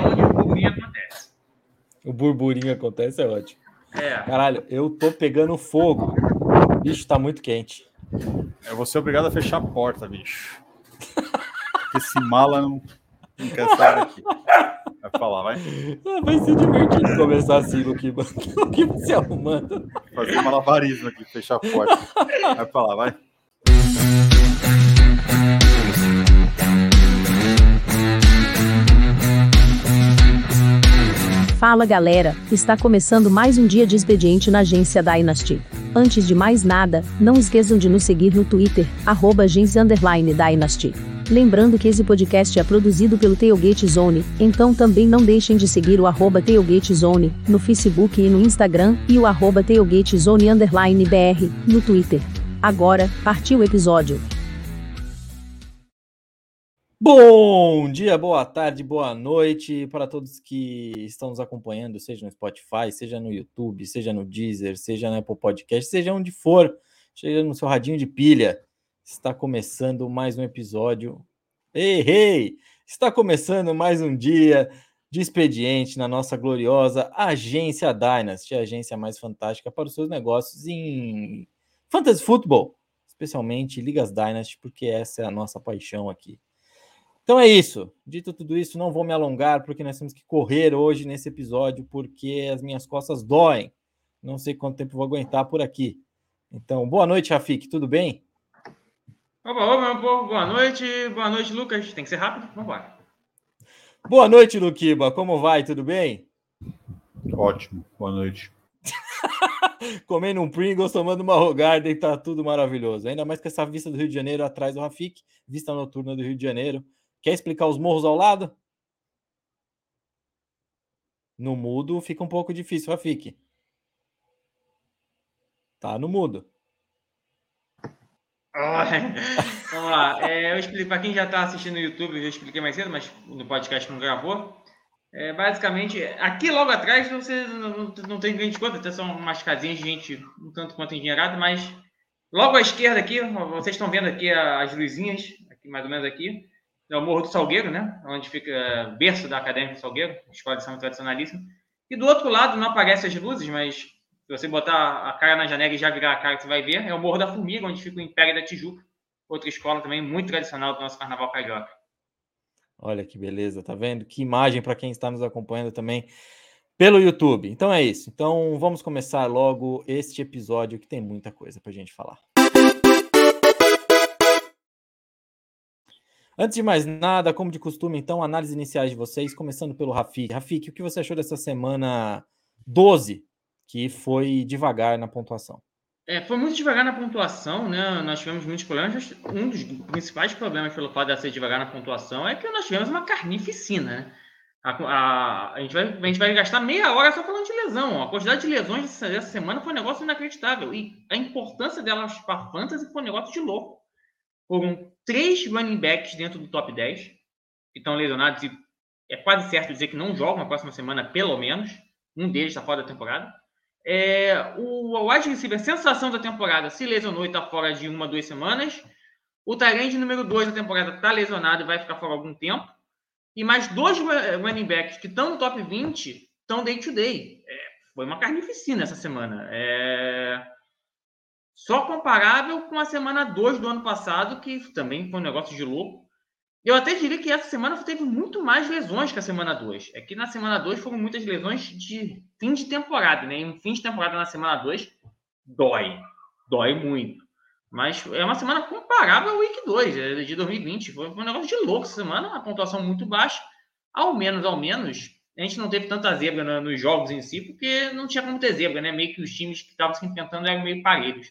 onde o burburinho acontece. O burburinho acontece, é ótimo. É. Caralho, eu tô pegando fogo. Bicho, tá muito quente. Eu vou ser obrigado a fechar a porta, bicho. Porque esse mala não, não quer sair daqui. Vai falar, vai. Ah, vai ser divertido começar assim, Luquiba. Luquiba se arrumando. Fazer malabarismo aqui, fechar a porta. Vai falar, vai. Fala galera, está começando mais um dia de expediente na agência Dynasty. Antes de mais nada, não esqueçam de nos seguir no Twitter, arroba Dynasty. Lembrando que esse podcast é produzido pelo Tailgate Zone, então também não deixem de seguir o arroba Tailgate Zone, no Facebook e no Instagram, e o arroba Tailgate Zone BR, no Twitter. Agora, partiu o episódio. Bom dia, boa tarde, boa noite para todos que estão nos acompanhando, seja no Spotify, seja no YouTube, seja no Deezer, seja no Apple Podcast, seja onde for, seja no seu radinho de pilha. Está começando mais um episódio. Ei, ei! Está começando mais um dia de expediente na nossa gloriosa agência Dynasty, a agência mais fantástica para os seus negócios em fantasy futebol, especialmente ligas Dynasty, porque essa é a nossa paixão aqui. Então é isso. Dito tudo isso, não vou me alongar, porque nós temos que correr hoje nesse episódio, porque as minhas costas doem. Não sei quanto tempo vou aguentar por aqui. Então, boa noite, Rafik, tudo bem? Opa, opa, meu povo, boa noite. Boa noite, Lucas. Tem que ser rápido? Vamos embora. Boa noite, Luquiba. Como vai? Tudo bem? Ótimo, boa noite. Comendo um Pringles, tomando uma Rogarden, tá tudo maravilhoso. Ainda mais com essa vista do Rio de Janeiro atrás do Rafik, vista noturna do Rio de Janeiro. Quer explicar os morros ao lado? No mudo fica um pouco difícil, Rafik. Tá no mudo. Vamos lá. É, eu explico para quem já está assistindo no YouTube, eu já expliquei mais cedo, mas no podcast não gravou. É, basicamente, aqui logo atrás você não, não tem grande conta, até são umas casinhas de gente um tanto quanto engenheirada, mas logo à esquerda aqui, vocês estão vendo aqui as luzinhas, aqui mais ou menos aqui, é o Morro do Salgueiro, né? Onde fica berço da Acadêmica do Salgueiro, escola de samba tradicionalíssima. E do outro lado não aparecem as luzes, mas se você botar a cara na janela e já virar a cara, você vai ver, é o Morro da Formiga, onde fica o Império da Tijuca, outra escola também muito tradicional do nosso carnaval carioca. Olha que beleza, tá vendo? Que imagem para quem está nos acompanhando também pelo YouTube. Então é isso. Então vamos começar logo este episódio que tem muita coisa para gente falar. Antes de mais nada, como de costume, então, análises iniciais de vocês, começando pelo Rafik. Rafik, o que você achou dessa semana 12, que foi devagar na pontuação? É, foi muito devagar na pontuação, né? Nós tivemos muitos problemas. Um dos principais problemas pelo fato de ser devagar na pontuação é que nós tivemos uma carnificina, né? A, a, a, gente vai, a gente vai gastar meia hora só falando de lesão. A quantidade de lesões dessa, dessa semana foi um negócio inacreditável. E a importância delas para a fantasy foi um negócio de louco. Foram três running backs dentro do top 10 que estão lesionados e é quase certo dizer que não jogam na próxima semana, pelo menos. Um deles está fora da temporada. É, o wide receiver, sensação da temporada, se lesionou e está fora de uma, duas semanas. O Tyrande número 2 da temporada está lesionado e vai ficar fora algum tempo. E mais dois running backs que estão no top 20 estão day to day. É, foi uma carnificina essa semana. É, só comparável com a semana 2 do ano passado, que também foi um negócio de louco. Eu até diria que essa semana teve muito mais lesões que a semana 2. É que na semana 2 foram muitas lesões de fim de temporada, né? E um fim de temporada na semana 2 dói. Dói muito. Mas é uma semana comparável ao Week 2, é de 2020. Foi um negócio de louco essa semana, uma pontuação muito baixa. Ao menos, ao menos, a gente não teve tanta zebra nos jogos em si, porque não tinha como ter zebra, né? Meio que os times que estavam se enfrentando eram meio parelhos.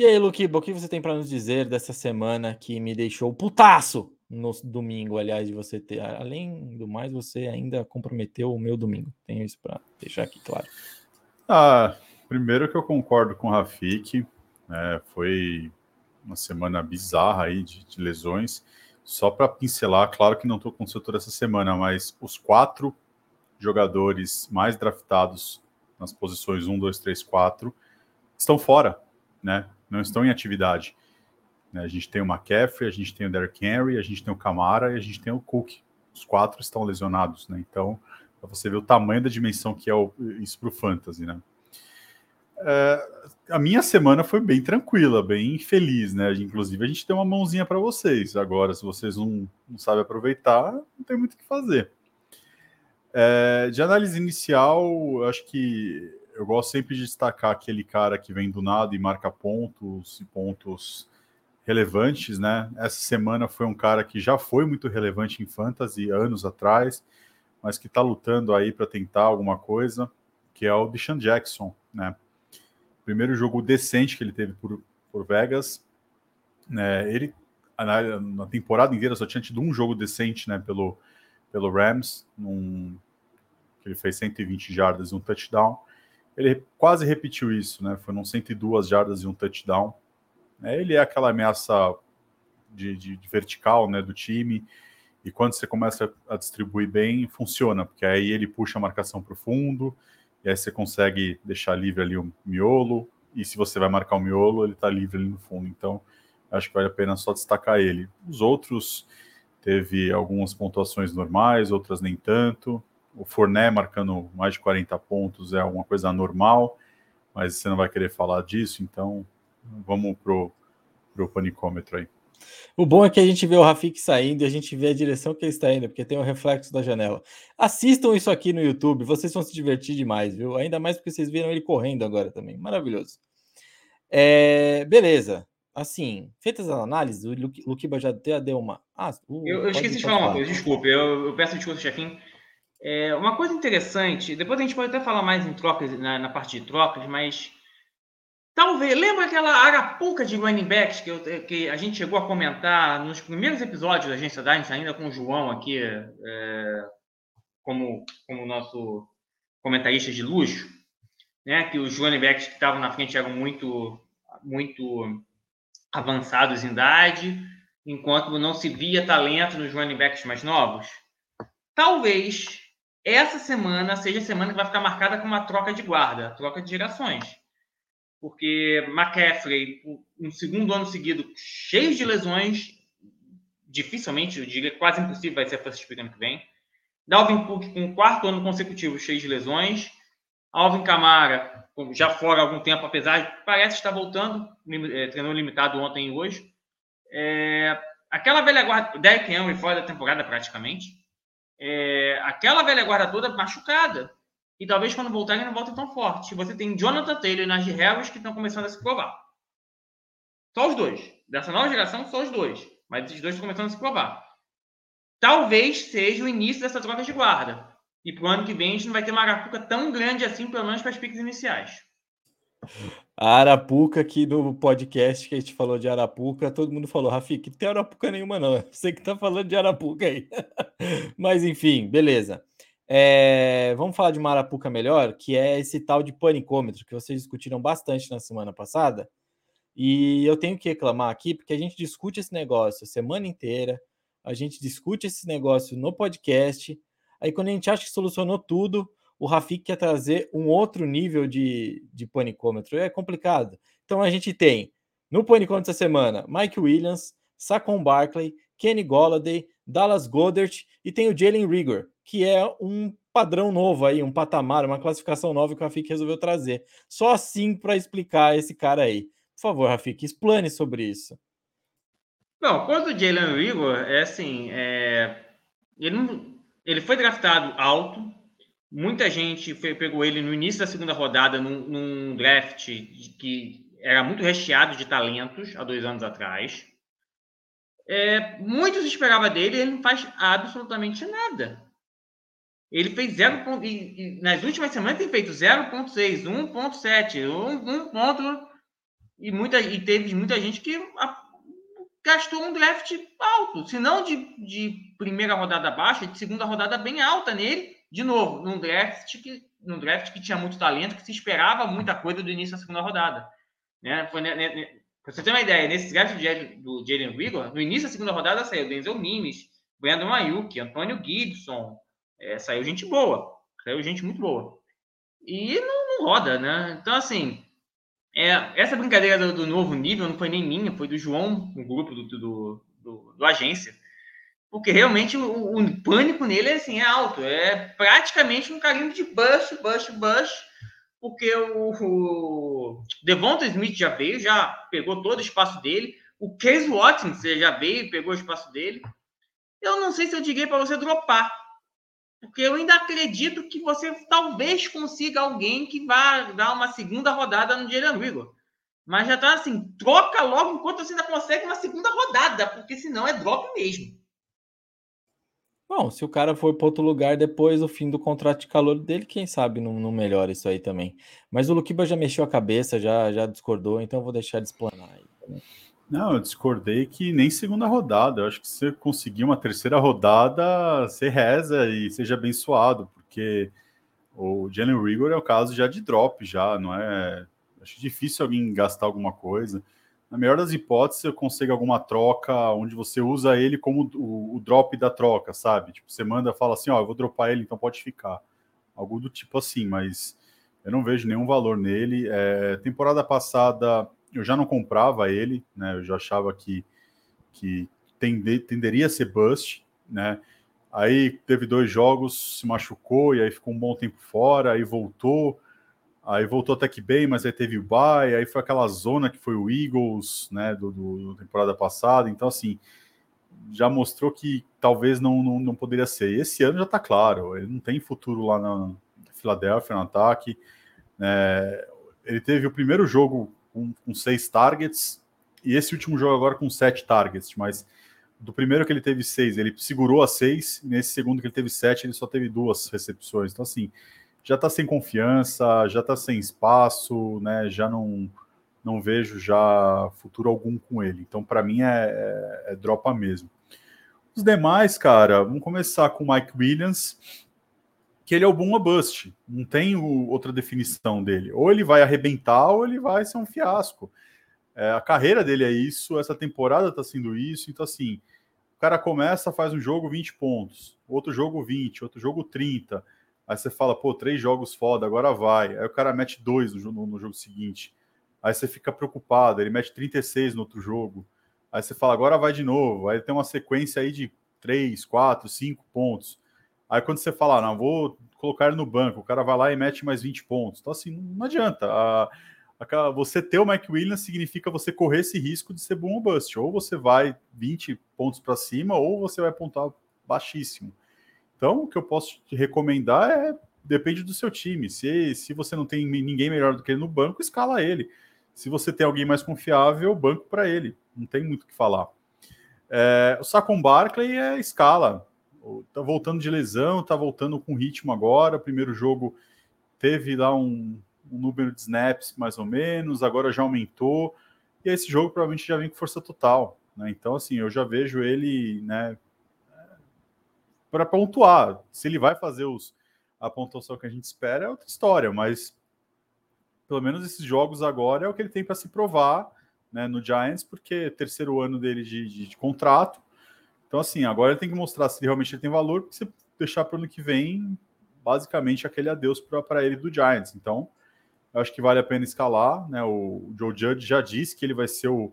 E aí, Luquiba, o que você tem para nos dizer dessa semana que me deixou putaço no domingo, aliás, de você ter. Além do mais, você ainda comprometeu o meu domingo. Tenho isso para deixar aqui claro. Ah, primeiro que eu concordo com o Rafik, né, foi uma semana bizarra aí de, de lesões. Só para pincelar, claro que não estou com toda essa semana, mas os quatro jogadores mais draftados nas posições 1, 2, 3, 4 estão fora, né? Não estão em atividade. Né? A gente tem o McCaffrey, a gente tem o Derrick Henry, a gente tem o Camara e a gente tem o Cook. Os quatro estão lesionados, né? Então, para você ver o tamanho da dimensão que é o, isso para o Fantasy, né? É, a minha semana foi bem tranquila, bem feliz, né? Inclusive, a gente tem uma mãozinha para vocês. Agora, se vocês não, não sabem aproveitar, não tem muito o que fazer. É, de análise inicial, acho que eu gosto sempre de destacar aquele cara que vem do nada e marca pontos e pontos relevantes, né? Essa semana foi um cara que já foi muito relevante em fantasy anos atrás, mas que está lutando aí para tentar alguma coisa, que é o Deshaun Jackson, né? Primeiro jogo decente que ele teve por, por Vegas, né? Ele na, na temporada inteira só tinha tido um jogo decente, né? Pelo pelo Rams, num, que ele fez 120 jardas e um touchdown. Ele quase repetiu isso, né? Foi num 102 jardas e um touchdown. É, ele é aquela ameaça de, de, de, vertical né, do time, e quando você começa a distribuir bem, funciona, porque aí ele puxa a marcação para o fundo, e aí você consegue deixar livre ali o miolo, e se você vai marcar o miolo, ele está livre ali no fundo. Então, acho que vale a pena só destacar ele. Os outros teve algumas pontuações normais, outras nem tanto. O Forné marcando mais de 40 pontos é uma coisa normal, mas você não vai querer falar disso, então vamos pro, pro panicômetro aí. O bom é que a gente vê o Rafik saindo e a gente vê a direção que ele está indo, porque tem o um reflexo da janela. Assistam isso aqui no YouTube, vocês vão se divertir demais, viu? Ainda mais porque vocês viram ele correndo agora também. Maravilhoso. É, beleza. Assim, feitas as análises, o Luquiba já deu uma. Ah, uh, eu, eu esqueci de falar uma coisa, desculpe, eu, eu peço desculpa, chefinho. É, uma coisa interessante, depois a gente pode até falar mais em trocas, na, na parte de trocas, mas talvez, lembra aquela arapuca de running backs que, eu, que a gente chegou a comentar nos primeiros episódios da Agência Dynasty, ainda com o João aqui, é, como, como nosso comentarista de luxo, né, que os running backs que estavam na frente eram muito, muito avançados em idade, enquanto não se via talento nos running backs mais novos? Talvez essa semana seja a semana que vai ficar marcada com uma troca de guarda, troca de gerações. Porque McCaffrey, um segundo ano seguido, cheio de lesões, dificilmente, eu diria quase impossível vai ser a first pick ano que vem. Dalvin Cook com um quarto ano consecutivo cheio de lesões. Alvin Kamara, já fora há algum tempo, apesar de parece estar voltando, é, treinou limitado ontem e hoje. É, aquela velha guarda, Derek Henry fora da temporada praticamente é, aquela velha guarda toda machucada. E talvez quando voltar ele não volte tão forte. Você tem Jonathan Taylor e Najee Harris que estão começando a se provar. Só os dois. Dessa nova geração, só os dois. Mas esses dois estão começando a se provar. Talvez seja o início dessa troca de guarda. E para o ano que vem a gente não vai ter uma arapuca tão grande assim, pelo menos para as piques iniciais. A Arapuca aqui no podcast que a gente falou de Arapuca, todo mundo falou, Rafik, não tem Arapuca nenhuma não, você que tá falando de Arapuca aí. Mas enfim, beleza. É, vamos falar de uma Arapuca melhor, que é esse tal de panicômetro, que vocês discutiram bastante na semana passada. E eu tenho que reclamar aqui, porque a gente discute esse negócio a semana inteira, a gente discute esse negócio no podcast, aí quando a gente acha que solucionou tudo, o Rafik quer trazer um outro nível de, de panicômetro. É complicado. Então a gente tem no panicômetro essa semana Mike Williams, Saquon Barkley, Kenny Golladay, Dallas Goddard e tem o Jalen Rigor, que é um padrão novo aí, um patamar, uma classificação nova que o Rafik resolveu trazer. Só assim para explicar esse cara aí. Por favor, Rafik, explane sobre isso. Não, quanto o Jalen Rigor, é assim, é... Ele, não... ele foi draftado alto, Muita gente foi, pegou ele no início da segunda rodada, num, num draft que era muito recheado de talentos há dois anos atrás. É, muitos esperavam dele e ele não faz absolutamente nada. Ele fez 0. E, e, nas últimas semanas tem feito 0.6, 1.7, 1, ponto. E, muita, e teve muita gente que a, gastou um draft alto, se não de, de primeira rodada baixa, de segunda rodada bem alta nele de novo, num draft que, num draft que tinha muito talento, que se esperava muita coisa do início da segunda rodada. Né? Foi, né, né, para você ter uma ideia, nesse draft do Jalen Rigor, no início da segunda rodada saiu Denzel Mimes, Brandon Ayuk, Antônio Gibson, é, saiu gente boa, saiu gente muito boa. E não, não roda, né? Então, assim, é, essa brincadeira do, do, novo nível não foi nem minha, foi do João, o grupo do, do, do, do agência. Porque realmente o, o, pânico nele assim, é alto. É praticamente um carinho de bush, bush, bush. Porque o, o Devonta Smith já veio, já pegou todo o espaço dele. O Case Watkins já veio, pegou o espaço dele. Eu não sei se eu diria para você dropar. Porque eu ainda acredito que você talvez consiga alguém que vá dar uma segunda rodada no Jalen Rigor. Mas já tá assim, troca logo enquanto você ainda consegue uma segunda rodada, porque senão é drop mesmo. Bom, se o cara for para outro lugar depois do fim do contrato de calor dele, quem sabe não, não melhora isso aí também. Mas o Luquiba já mexeu a cabeça, já, já discordou, então eu vou deixar de explanar aí. Não, eu discordei que nem segunda rodada. Eu acho que se você conseguir uma terceira rodada, você reza e seja abençoado, porque o Jalen Rigor é o caso já de drop, já, não é? Acho difícil alguém gastar alguma coisa. Na melhor das hipóteses, eu consigo alguma troca onde você usa ele como o, o drop da troca, sabe? Tipo, você manda, fala assim, ó, eu vou dropar ele, então pode ficar. Algo do tipo assim, mas eu não vejo nenhum valor nele. É, temporada passada eu já não comprava ele, né? Eu já achava que, que tende, tenderia a ser bust, né? Aí teve dois jogos, se machucou e aí ficou um bom tempo fora, aí voltou, aí voltou até que bem, mas aí teve o bye, aí foi aquela zona que foi o Eagles, né, do, do temporada passada, então assim, já mostrou que talvez não, não, não poderia ser. E esse ano já tá claro, ele não tem futuro lá na Filadélfia, no ataque, né, ele teve o primeiro jogo com, com seis targets, e esse último jogo agora com sete targets, mas do primeiro que ele teve seis, ele segurou a seis, nesse segundo que ele teve sete, ele só teve duas recepções. Então, assim, já tá sem confiança, já tá sem espaço, né? Já não, não vejo já futuro algum com ele. Então, para mim, é, é, é, dropa mesmo. Os demais, cara, vamos começar com o Mike Williams que ele é o boom or bust. Não tem o, outra definição dele. Ou ele vai arrebentar ou ele vai ser um fiasco. É, a carreira dele é isso, essa temporada está sendo isso. Então, assim, o cara começa, faz um jogo 20 pontos, outro jogo 20, outro jogo 30. Aí você fala, pô, três jogos foda, agora vai. Aí o cara mete dois no, no, no jogo seguinte. Aí você fica preocupado, ele mete 36 no outro jogo. Aí você fala, agora vai de novo. Aí tem uma sequência aí de 3, 4, 5 pontos. Aí quando você fala, ah, não, vou colocar ele no banco, o cara vai lá e mete mais 20 pontos. Então, assim, não adianta. A, a, você ter o Mike Williams significa você correr esse risco de ser boom ou bust. Ou você vai 20 pontos para cima, ou você vai apontar baixíssimo. Então, o que eu posso te recomendar é depende do seu time. Se, se você não tem ninguém melhor do que ele no banco, escala ele. Se você tem alguém mais confiável, banco para ele. Não tem muito o que falar. É, o Saquon Barkley é escala tá voltando de lesão, tá voltando com ritmo agora. Primeiro jogo teve lá um, um, número de snaps mais ou menos, agora já aumentou. E esse jogo provavelmente já vem com força total. Né? Então, assim, eu já vejo ele né, para pontuar. Se ele vai fazer os, a pontuação que a gente espera, é outra história, mas pelo menos esses jogos agora é o que ele tem para se provar né, no Giants, porque é terceiro ano dele de, de, de contrato então, assim, agora ele tem que mostrar se realmente ele tem valor, porque você deixar para o ano que vem, basicamente, aquele adeus para ele do Giants. Então, eu acho que vale a pena escalar. Né? O Joe Judge já disse que ele vai ser o,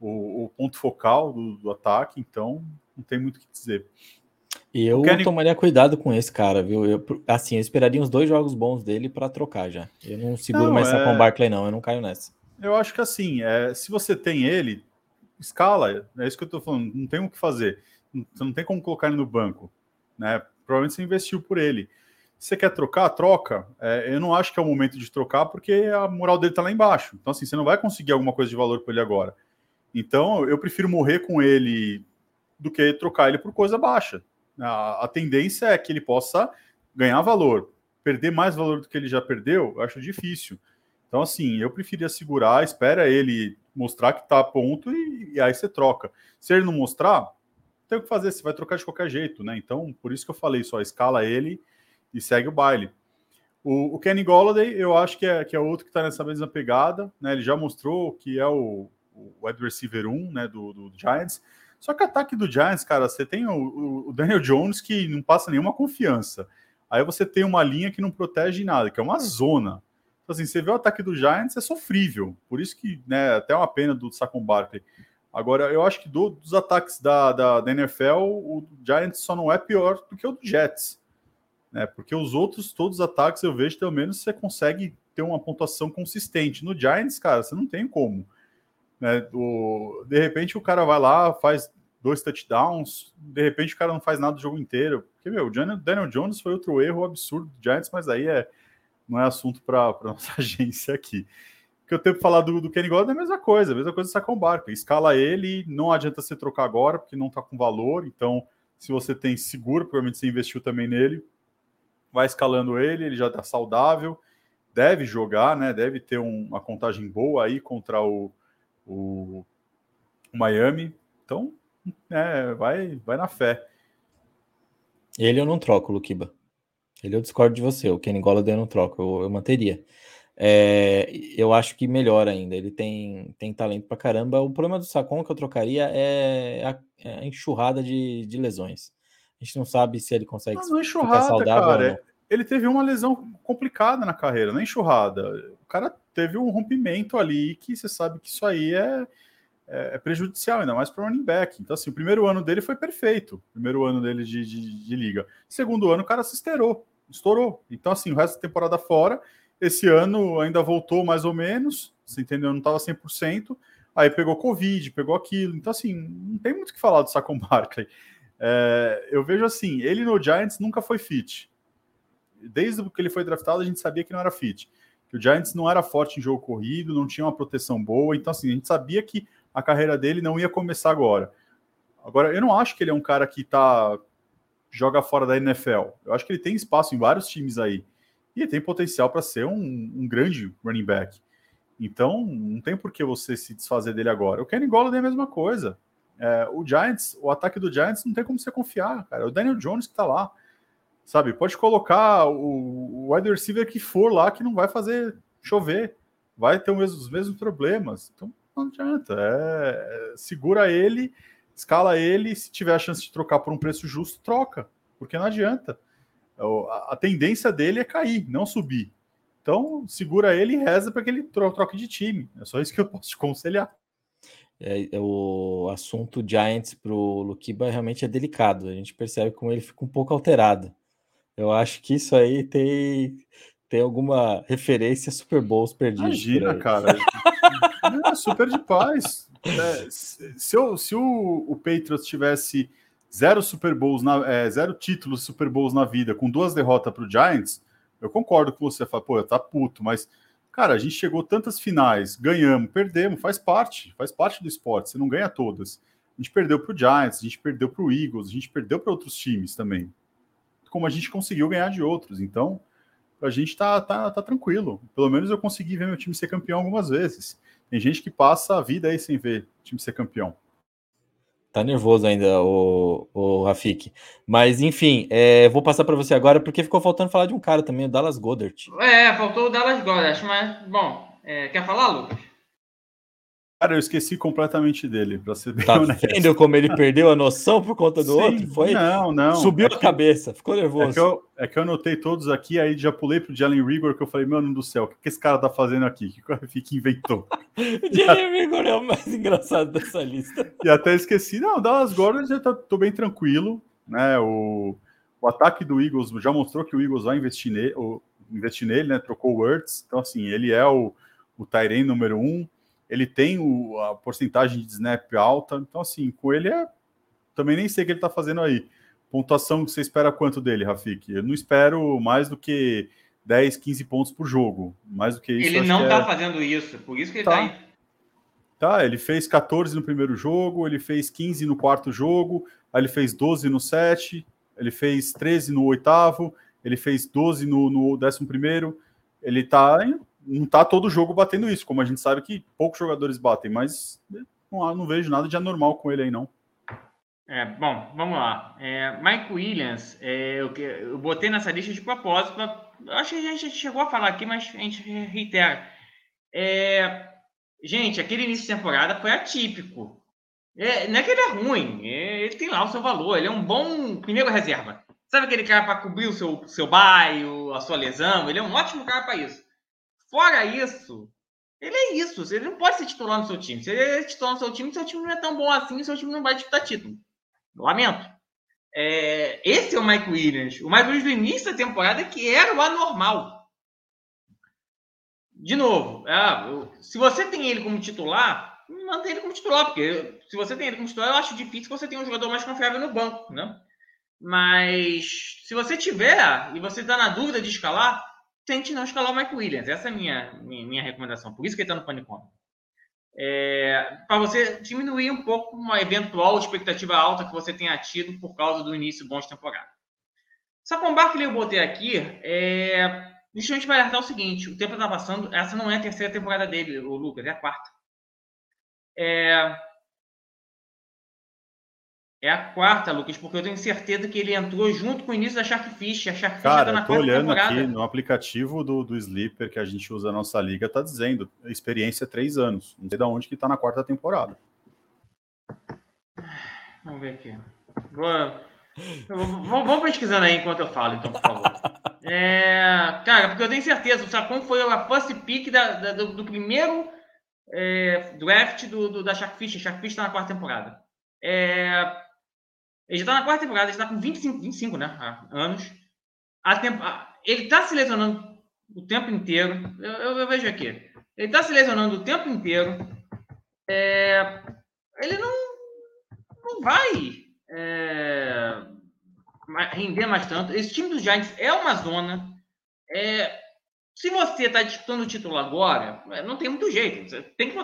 o, o ponto focal do, do, ataque, então não tem muito o que dizer. E eu Kenny... tomaria cuidado com esse cara, viu? Eu, assim, eu esperaria uns dois jogos bons dele para trocar já. Eu não seguro não, mais é... com o Barclay, não, eu não caio nessa. Eu acho que assim, é, se você tem ele, escala, é isso que eu tô falando, não tem o que fazer você não tem como colocar ele no banco, né? Provavelmente você investiu por ele. Se você quer trocar, troca. É, eu não acho que é o momento de trocar porque a moral dele tá lá embaixo. Então, assim, você não vai conseguir alguma coisa de valor com ele agora. Então, eu prefiro morrer com ele do que trocar ele por coisa baixa. A, a tendência é que ele possa ganhar valor. Perder mais valor do que ele já perdeu, eu acho difícil. Então, assim, eu preferia segurar, espera ele mostrar que tá a ponto e, e aí você troca. Se ele não mostrar, tem o que fazer, você vai trocar de qualquer jeito, né? Então, por isso que eu falei, só escala ele e segue o baile. O, o Kenny Golladay, eu acho que é, que é outro que está nessa mesma pegada, né? Ele já mostrou que é o, o wide receiver 1 né, do, do Giants. Só que o ataque do Giants, cara, você tem o, o, Daniel Jones que não passa nenhuma confiança. Aí você tem uma linha que não protege nada, que é uma zona. Então, assim, você vê o ataque do Giants, é sofrível. Por isso que, né, até uma pena do Saquon Barkley. Agora, eu acho que do, dos ataques da, da, da, NFL, o Giants só não é pior do que o do Jets. Né? Porque os outros, todos os ataques, eu vejo, pelo menos, você consegue ter uma pontuação consistente. No Giants, cara, você não tem como. Né? O, de repente, o cara vai lá, faz dois touchdowns, de repente o cara não faz nada o jogo inteiro. Porque, meu, o Daniel Jones foi outro erro absurdo do Giants, mas aí é, não é assunto para nossa agência aqui que eu tenho para falar do, do Kenny Golladay é a mesma coisa, a mesma coisa sacar um barco. Escala ele, não adianta você trocar agora, porque não está com valor. Então, se você tem seguro, provavelmente você investiu também nele, vai escalando ele, ele já está saudável, deve jogar, né? Deve ter um, uma contagem boa aí contra o, o, o Miami. Então, é, vai, vai na fé. Ele eu não troco, Luquiba. Ele eu discordo de você. O Kenny Golladay eu não troco, eu, eu manteria. É, eu acho que melhor ainda. Ele tem, tem talento pra caramba. O problema do Sacon que eu trocaria é a, é a enxurrada de, de, lesões. A gente não sabe se ele consegue não, não enxurrada, ficar saudável cara, Ele teve uma lesão complicada na carreira, é enxurrada. O cara teve um rompimento ali que você sabe que isso aí é, é, é prejudicial, ainda mais para o running back. Então, assim, o primeiro ano dele foi perfeito. Primeiro ano dele de, de, de liga. Segundo ano, o cara se estourou. Estourou. Então, assim, o resto da temporada fora esse ano ainda voltou mais ou menos, você entendeu? Não estava 100%. Aí pegou Covid, pegou aquilo. Então, assim, não tem muito o que falar do Saquon Barkley. É, eu vejo assim, ele no Giants nunca foi fit. Desde que ele foi draftado, a gente sabia que não era fit. Que o Giants não era forte em jogo corrido, não tinha uma proteção boa. Então, assim, a gente sabia que a carreira dele não ia começar agora. Agora, eu não acho que ele é um cara que tá joga fora da NFL. Eu acho que ele tem espaço em vários times aí e tem potencial para ser um, um, grande running back. Então, não tem por que você se desfazer dele agora. O Kenny Golladay é a mesma coisa. É, o Giants, o ataque do Giants não tem como você confiar, cara. O Daniel Jones que tá lá, sabe? Pode colocar o, wide receiver que for lá que não vai fazer chover, vai ter os mesmos problemas. Então, não adianta. É, é, segura ele, escala ele, se tiver a chance de trocar por um preço justo, troca, porque não adianta a tendência dele é cair, não subir. Então, segura ele e reza para que ele troque de time. É só isso que eu posso te aconselhar. É, é o assunto Giants para o Lukiba realmente é delicado. A gente percebe como ele fica um pouco alterado. Eu acho que isso aí tem, tem alguma referência Super Bowls perdidos. Imagina, cara. é, super de paz. É, se, eu, se o, o Patriots tivesse zero Super Bowls, na, é, zero títulos Super Bowls na vida, com duas derrotas para o Giants, eu concordo com você. Fala, pô, tá puto, mas, cara, a gente chegou tantas finais, ganhamos, perdemos, faz parte, faz parte do esporte, você não ganha todas. A gente perdeu para o Giants, a gente perdeu para o Eagles, a gente perdeu para outros times também. Como a gente conseguiu ganhar de outros. Então, a gente tá, tá, tá tranquilo. Pelo menos eu consegui ver meu time ser campeão algumas vezes. Tem gente que passa a vida aí sem ver o time ser campeão. Tá nervoso ainda, o, o Rafik. Mas, enfim, é, vou passar para você agora, porque ficou faltando falar de um cara também, o Dallas Goddard. É, faltou o Dallas Goddard, mas, bom, é, quer falar, Lucas? Cara, eu esqueci completamente dele, para ser bem tá honesto. vendo como ele perdeu a noção por conta do Sim, outro? Foi? Não, não. Subiu é a que, cabeça, ficou nervoso. É que, eu, é que eu anotei todos aqui, aí já pulei pro Jalen Rigor, que eu falei, meu Deus do céu, o que, que esse cara tá fazendo aqui? O que o Rafik inventou? o Jalen Rigor é o mais engraçado dessa lista. E até esqueci. Não, Dallas Gordon já tá, tô bem tranquilo, né? O, o ataque do Eagles já mostrou que o Eagles vai investir nele, investir nele né? Trocou o Words, então assim, ele é o, o Tyrene número um ele tem o, a porcentagem de snap alta, então assim, com ele é também nem sei o que ele está fazendo aí. Pontuação você espera quanto dele, Rafik? Eu não espero mais do que 10, 15 pontos por jogo. Mais do que isso. Ele não está é... fazendo isso, por isso que ele tá. tá aí. Tá, ele fez 14 no primeiro jogo, ele fez 15 no quarto jogo, aí ele fez 12 no 7, ele fez 13 no oitavo, ele fez 12 no, no décimo primeiro. Ele tá não tá todo jogo batendo isso, como a gente sabe que poucos jogadores batem, mas não, não vejo nada de anormal com ele aí, não. É, bom, vamos lá. É, Mike Williams, é, eu, eu botei nessa lista de propósito, acho que a gente chegou a falar aqui, mas a gente reitera. É, gente, aquele início de temporada foi atípico. É, não é que ele é ruim, é, ele tem lá o seu valor, ele é um bom primeiro reserva. Sabe aquele cara para cobrir o seu, seu bairro, a sua lesão? Ele é um ótimo cara para isso. Fora isso, ele é isso. Ele não pode ser titular no seu time. Se ele é titular no seu time, seu time não é tão bom assim, seu time não vai disputar título. Lamento. É, esse é o Mike Williams. O Mike Williams do início da temporada que era o anormal. De novo, é, se você tem ele como titular, mantém ele como titular, porque se você tem ele como titular, eu acho difícil que você tenha um jogador mais confiável no banco, né? Mas se você tiver e você está na dúvida de escalar, tente não escalar o Mike Williams. Essa é a minha, minha, minha recomendação. Por isso que ele está no Panicom. É, para você diminuir um pouco uma eventual expectativa alta que você tenha tido por causa do início bom de temporada. Combar que eu botei aqui, é, justamente vai alertar o seguinte: o tempo está passando, essa não é a terceira temporada dele, o Lucas, é a quarta. É, é a quarta, Lucas, porque eu tenho certeza que ele entrou junto com o início da Sharkfish. A Sharkfish Cara, tá na tô olhando temporada. aqui no aplicativo do, do Sleeper que a gente usa na nossa liga, tá dizendo experiência é três anos. Não sei de onde que tá na quarta temporada. Vamos ver aqui. Vou, vamos pesquisando aí enquanto eu falo, então, por favor. É, cara, porque eu tenho certeza, o Sacon foi a first pick da, da, do, do, primeiro é, draft do, do, da Sharkfish. A Sharkfish tá na quarta temporada. É, ele já está na quarta temporada, ele está com 25, 25 né, anos. A tempo, ele está se lesionando o tempo inteiro. Eu, eu, eu vejo aqui. Ele está se lesionando o tempo inteiro. É, ele não, não vai é, render mais tanto. Esse time dos Giants é uma zona. É, se você está disputando o título agora, é, não tem muito jeito. Você tem que,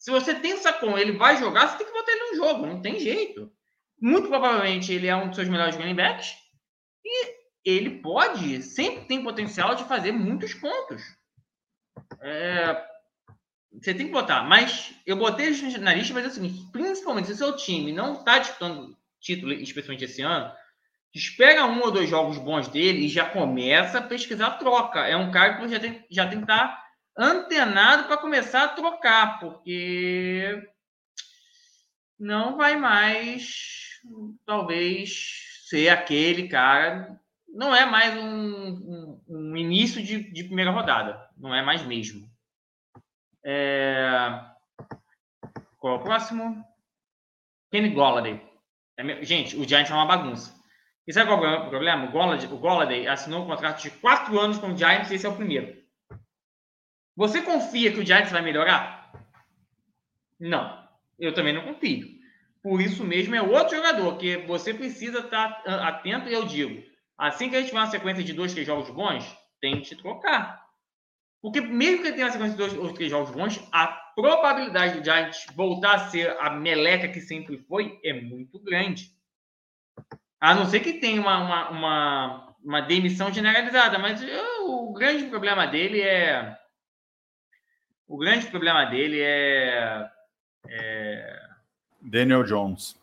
se você tem com ele vai jogar, você tem que botar ele no jogo. Não tem jeito muito provavelmente ele é um dos seus melhores running backs e ele pode, sempre tem potencial de fazer muitos pontos. É, você tem que botar, mas eu botei na lista, mas é o seguinte, principalmente se o seu time não está disputando título, especialmente esse ano, espera um ou dois jogos bons dele e já começa a pesquisar a troca. É um cara que já tem, já tem que estar tá antenado para começar a trocar, porque não vai mais talvez ser aquele cara. Não é mais um, um, um início de, de, primeira rodada. Não é mais mesmo. É... Qual é o próximo? Kenny Golladay. É, gente, o Giants é uma bagunça. E sabe qual é o problema? O Golladay, o Golladay assinou um contrato de quatro anos com o Giants e esse é o primeiro. Você confia que o Giants vai melhorar? Não. Eu também não confio. Por isso mesmo é outro jogador que você precisa estar atento. E eu digo, assim que a gente tiver uma sequência de dois, três jogos bons, tente trocar. Porque mesmo que tenha uma sequência de dois ou três jogos bons, a probabilidade do Giants voltar a ser a meleca que sempre foi é muito grande. A não ser que tenha uma, uma, uma, uma demissão generalizada, mas eu, o grande problema dele é. O grande problema dele é, é Daniel Jones.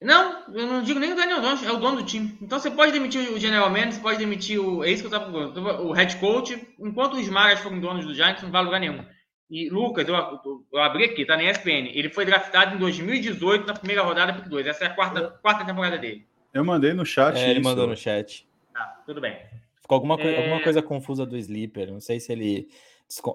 Não, eu não digo nem o Daniel Jones, é o dono do time. Então você pode demitir o General Manager, você pode demitir o. É isso que eu estava falando. O head coach, enquanto os Maras foram donos do Giants, não vai lugar nenhum. E Lucas, eu, eu, eu, abri aqui, tá na ESPN. Ele foi draftado em 2018 na primeira rodada pick 2. Essa é a quarta, quarta temporada dele. Eu mandei no chat. É, ele mandou no chat. Tá, tudo bem. Ficou alguma, é... alguma coisa confusa do Sleeper. Não sei se ele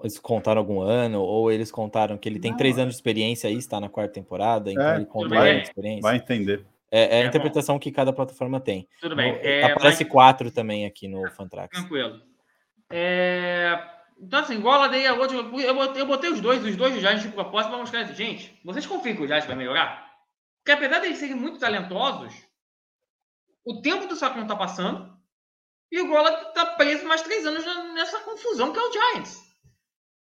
eles contaram algum ano, ou eles contaram que ele tem não, três anos de experiência e está na quarta temporada, então é, ele conta vai, experiência. Vai entender. É, é a é interpretação bom. que cada plataforma tem. Tudo bem. É, aparece mas... quatro também aqui no Fantrax. Tranquilo. É... Então, assim, igual dei a outra. Eu botei, eu botei os dois, os dois já de propósito para mostrar assim, gente, vocês confiam que o Giants vai melhorar? Porque apesar de eles serem muito talentosos, o tempo do Sacon tá passando e o Gola tá preso mais três anos nessa confusão que é o Giants.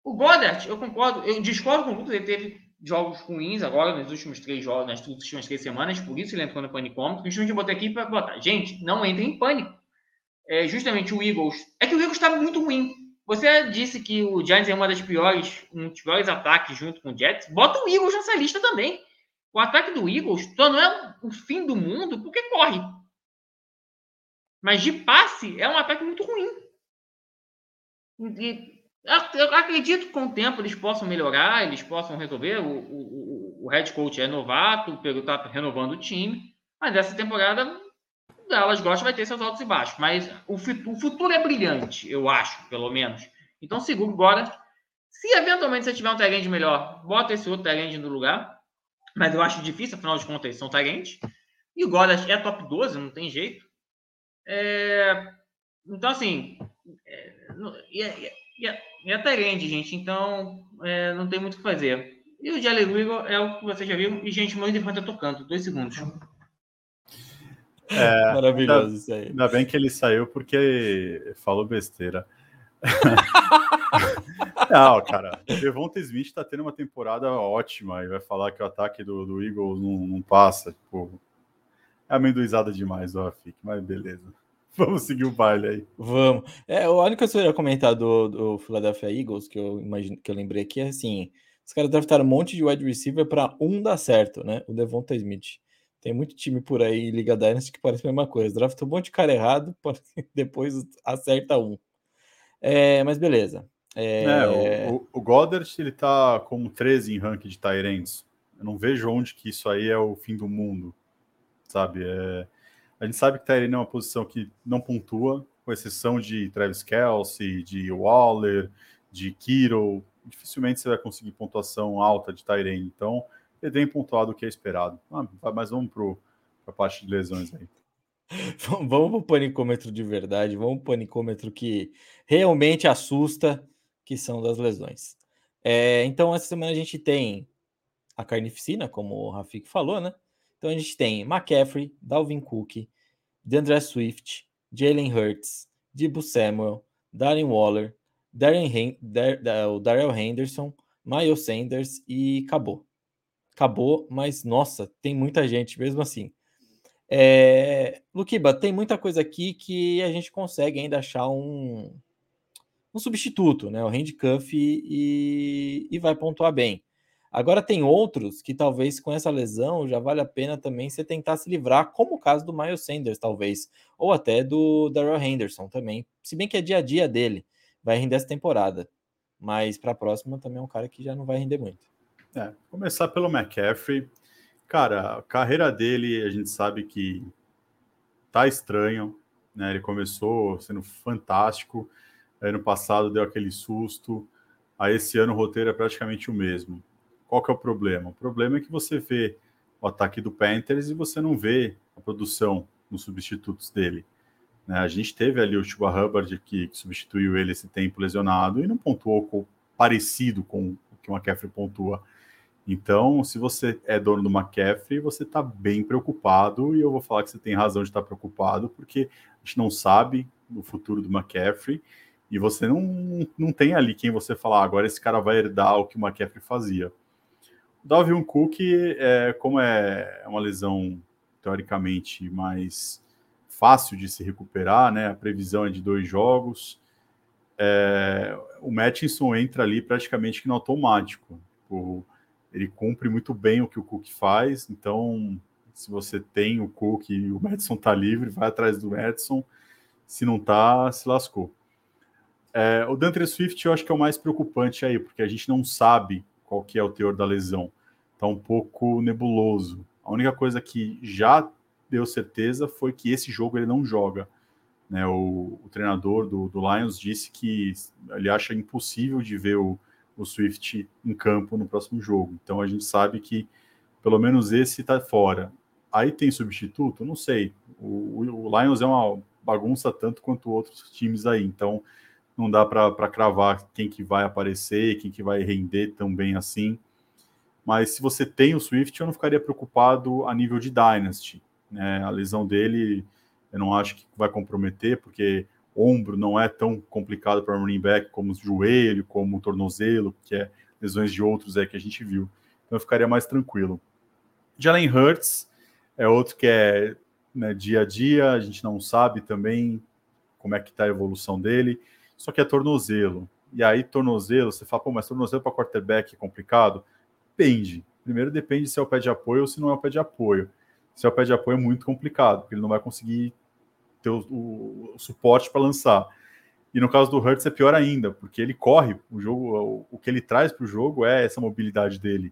O Goddard, eu concordo, eu discordo com o Lucas, ele teve jogos ruins agora nos últimos três jogos, nas últimas três semanas, por isso ele entrou no panicômetro. Justamente eu botei aqui para botar. Gente, não entre em pânico. É justamente o Eagles. É que o Eagles está muito ruim. Você disse que o Giants é uma das piores, um dos piores ataques junto com o Jets. Bota o Eagles nessa lista também. O ataque do Eagles só não é o fim do mundo porque corre. Mas de passe é um ataque muito ruim. E eu acredito que com o tempo eles possam melhorar, eles possam resolver. O, o, o head coach é novato, o Pedro está renovando o time, mas essa temporada Dallas Gosta vai ter seus altos e baixos. Mas o, o futuro é brilhante, eu acho, pelo menos. Então segura o Goddard. Se eventualmente você tiver um Tyrande melhor, bota esse outro Tyrande no lugar. Mas eu acho difícil, afinal de contas, são Tyrande. E o Goddard é top 12, não tem jeito. É... Então, assim, é... e, é, e, é, e é Tyrande, gente. Então, é... não tem muito o que fazer. E o Jalen Riggle é o que você já viu. E, gente, muito importante eu tocando. Dois segundos. É, Maravilhoso ainda, isso aí. Ainda bem que ele saiu porque falou besteira. não, cara. Devonta Smith tá tendo uma temporada ótima e vai falar que o ataque do, do Eagles não, não passa. Tipo, é amendoizada demais do Rafik, mas beleza. Vamos seguir o baile aí. Vamos. É, a única coisa que eu ia comentar do, do Philadelphia Eagles, que eu imagino que eu lembrei aqui, é assim: os caras draftaram um monte de wide receiver para um dar certo, né? O Devonta Smith. Tem muito time por aí, Liga Dynasty, que parece a mesma coisa. Drafta um monte de cara errado, depois acerta um. É, mas beleza. É... É, o, o, Goddard, ele tá como 13 em ranking de Tyrants. Eu não vejo onde que isso aí é o fim do mundo, sabe? É... A gente sabe que Tyrant é uma posição que não pontua, com exceção de Travis Kelsey, de Waller, de Kiro. Dificilmente você vai conseguir pontuação alta de Tyrant. Então, ele tem pontuado o que é esperado. Ah, mas vamos para a parte de lesões aí. vamos para o panicômetro de verdade, vamos para o panicômetro que realmente assusta, que são das lesões. É, então, essa semana a gente tem a carnificina, como o Rafik falou, né? Então a gente tem McCaffrey, Dalvin Cook, DeAndre Swift, Jalen Hurts, Dibu Samuel, Darren Waller, Darren Dar, Darrell Henderson, Miles Sanders e acabou acabou, mas nossa, tem muita gente mesmo assim. É, Luquiba, tem muita coisa aqui que a gente consegue ainda achar um, um substituto, né? O handcuff e, e vai pontuar bem. Agora tem outros que talvez com essa lesão já vale a pena também você tentar se livrar, como o caso do Miles Sanders, talvez, ou até do Darrell Henderson também. Se bem que é dia a dia dele, vai render essa temporada. Mas para a próxima também é um cara que já não vai render muito. É, começar pelo McCaffrey. Cara, a carreira dele, a gente sabe que tá estranho, né? Ele começou sendo fantástico, ano passado deu aquele susto, aí esse ano o roteiro é praticamente o mesmo. Qual que é o problema? O problema é que você vê o ataque do Panthers e você não vê a produção nos substitutos dele. Né? A gente teve ali o Chuba Hubbard que, que substituiu ele esse tempo lesionado e não pontuou com, parecido com o que o McCaffrey pontua. Então, se você é dono do McCaffrey, você está bem preocupado, e eu vou falar que você tem razão de estar preocupado, porque a gente não sabe o futuro do McCaffrey, e você não, não tem ali quem você falar, ah, agora esse cara vai herdar o que o McCaffrey fazia. Dalvin Cook, é, como é uma lesão teoricamente mais fácil de se recuperar, né? A previsão é de dois jogos. É, o Mattinson entra ali praticamente no automático. O, ele cumpre muito bem o que o Cook faz, então se você tem o Cook e o Madison tá livre, vai atrás do Madison, se não tá, se lascou. É, o Dantre Swift eu acho que é o mais preocupante aí, porque a gente não sabe qual que é o teor da lesão, tá um pouco nebuloso. A única coisa que já deu certeza foi que esse jogo ele não joga. Né, o, o treinador do, do Lions disse que ele acha impossível de ver o, o Swift em campo no próximo jogo. Então a gente sabe que pelo menos esse está fora. Aí tem substituto? Não sei. O, o, Lions é uma bagunça tanto quanto outros times aí, então não dá para cravar quem que vai aparecer, quem que vai render tão bem assim. Mas se você tem o Swift, eu não ficaria preocupado a nível de Dynasty. Né? A lesão dele eu não acho que vai comprometer, porque ombro não é tão complicado para running back como joelho, como tornozelo, que é lesões de outros é que a gente viu. Então eu ficaria mais tranquilo. Jalen Hurts é outro que é né, dia a dia, a gente não sabe também como é que está a evolução dele, só que é tornozelo. E aí, tornozelo, você fala, pô, mas tornozelo para quarterback é complicado? Depende. Primeiro depende se é o pé de apoio ou se não é o pé de apoio. Se é o pé de apoio é muito complicado, porque ele não vai conseguir ter o, o, o suporte para lançar. E no caso do Hurts é pior ainda, porque ele corre, o jogo, o, o que ele traz para o jogo é essa mobilidade dele.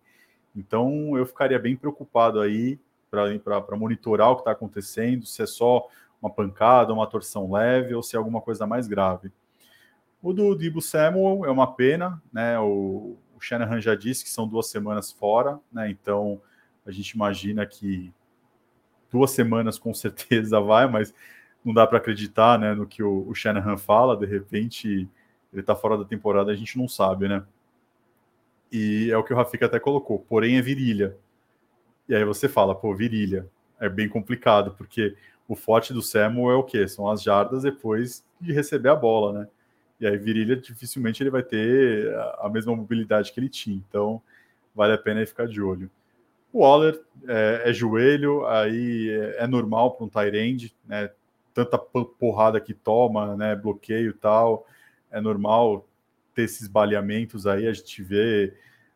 Então eu ficaria bem preocupado aí para monitorar o que está acontecendo, se é só uma pancada, uma torção leve ou se é alguma coisa mais grave. O do Dibu Samuel é uma pena, né? O, o Shanahan já disse que são duas semanas fora, né? Então a gente imagina que duas semanas com certeza vai, mas não dá para acreditar né, no que o, o Shanahan fala, de repente ele está fora da temporada, a gente não sabe, né? E é o que o Rafika até colocou, porém é virilha. E aí você fala, pô, virilha. É bem complicado, porque o forte do Samuel é o quê? São as jardas depois de receber a bola, né? E aí virilha dificilmente ele vai ter a mesma mobilidade que ele tinha. Então vale a pena ficar de olho. O Waller é, é joelho, aí é, é normal para um end, né? Tanta porrada que toma, né? Bloqueio e tal, é normal ter esses baleamentos aí. A gente vê.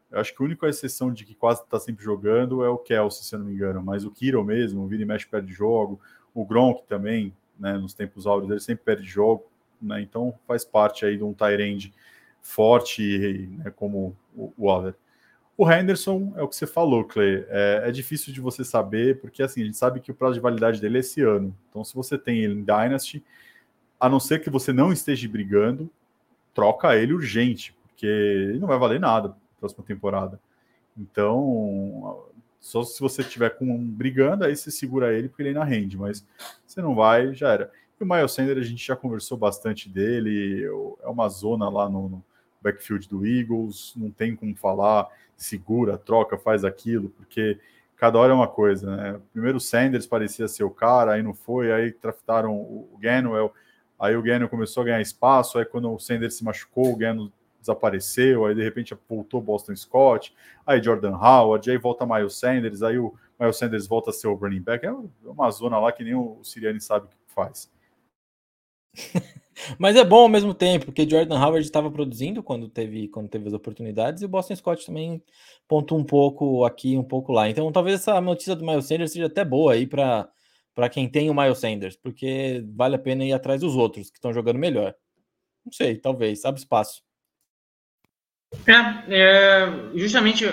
Eu acho que a única exceção de que quase está sempre jogando é o Kelsey, se eu não me engano, mas o Kiro mesmo, o Vini mexe perde jogo, o Gronk também, né? Nos tempos áureos ele sempre perde jogo, né? Então faz parte aí de um end forte, né, como o Waller. O Henderson é o que você falou, Clay. É, é, difícil de você saber, porque assim, a gente sabe que o prazo de validade dele é esse ano. Então, se você tem ele em Dynasty, a não ser que você não esteja brigando, troca ele urgente, porque ele não vai valer nada na próxima temporada. Então, só se você tiver com um brigando, aí você segura ele porque ele ainda rende, mas você não vai, já era. E o Miles Sanders, a gente já conversou bastante dele, é uma zona lá no, backfield do Eagles, não tem como falar segura, troca, faz aquilo, porque cada hora é uma coisa, né? Primeiro o Sanders parecia ser o cara, aí não foi, aí draftaram o Gainwell, aí o Gainwell começou a ganhar espaço, aí quando o Sanders se machucou, o Gainwell desapareceu, aí de repente voltou Boston Scott, aí Jordan Howard, aí volta Miles Sanders, aí o Miles Sanders volta a ser o running back, é uma zona lá que nem o Siriani sabe o que faz. Mas é bom ao mesmo tempo, porque Jordan Howard estava produzindo quando teve, quando teve as oportunidades, e o Boston Scott também pontua um pouco aqui, um pouco lá. Então talvez essa notícia do Miles Sanders seja até boa aí para quem tem o Miles Sanders, porque vale a pena ir atrás dos outros que estão jogando melhor. Não sei, talvez, abre espaço. É, é, justamente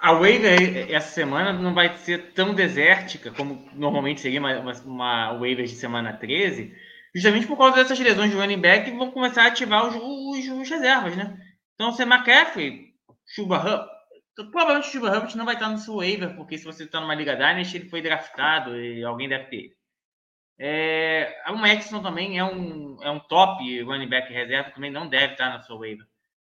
a waiver essa semana não vai ser tão desértica como normalmente seria uma, uma, uma waiver de semana 13 justamente por causa dessas lesões de running back, vão começar a ativar os, os, os reservas, né? Então, se McCaffrey, Chuba Hubbard, provavelmente o Chuba Hubbard não vai estar no seu waiver, porque se você está numa Liga Dynasty, ele foi draftado e alguém deve ter. É, o Maxson também é um, é um top running back reserva, também não deve estar na sua waiver.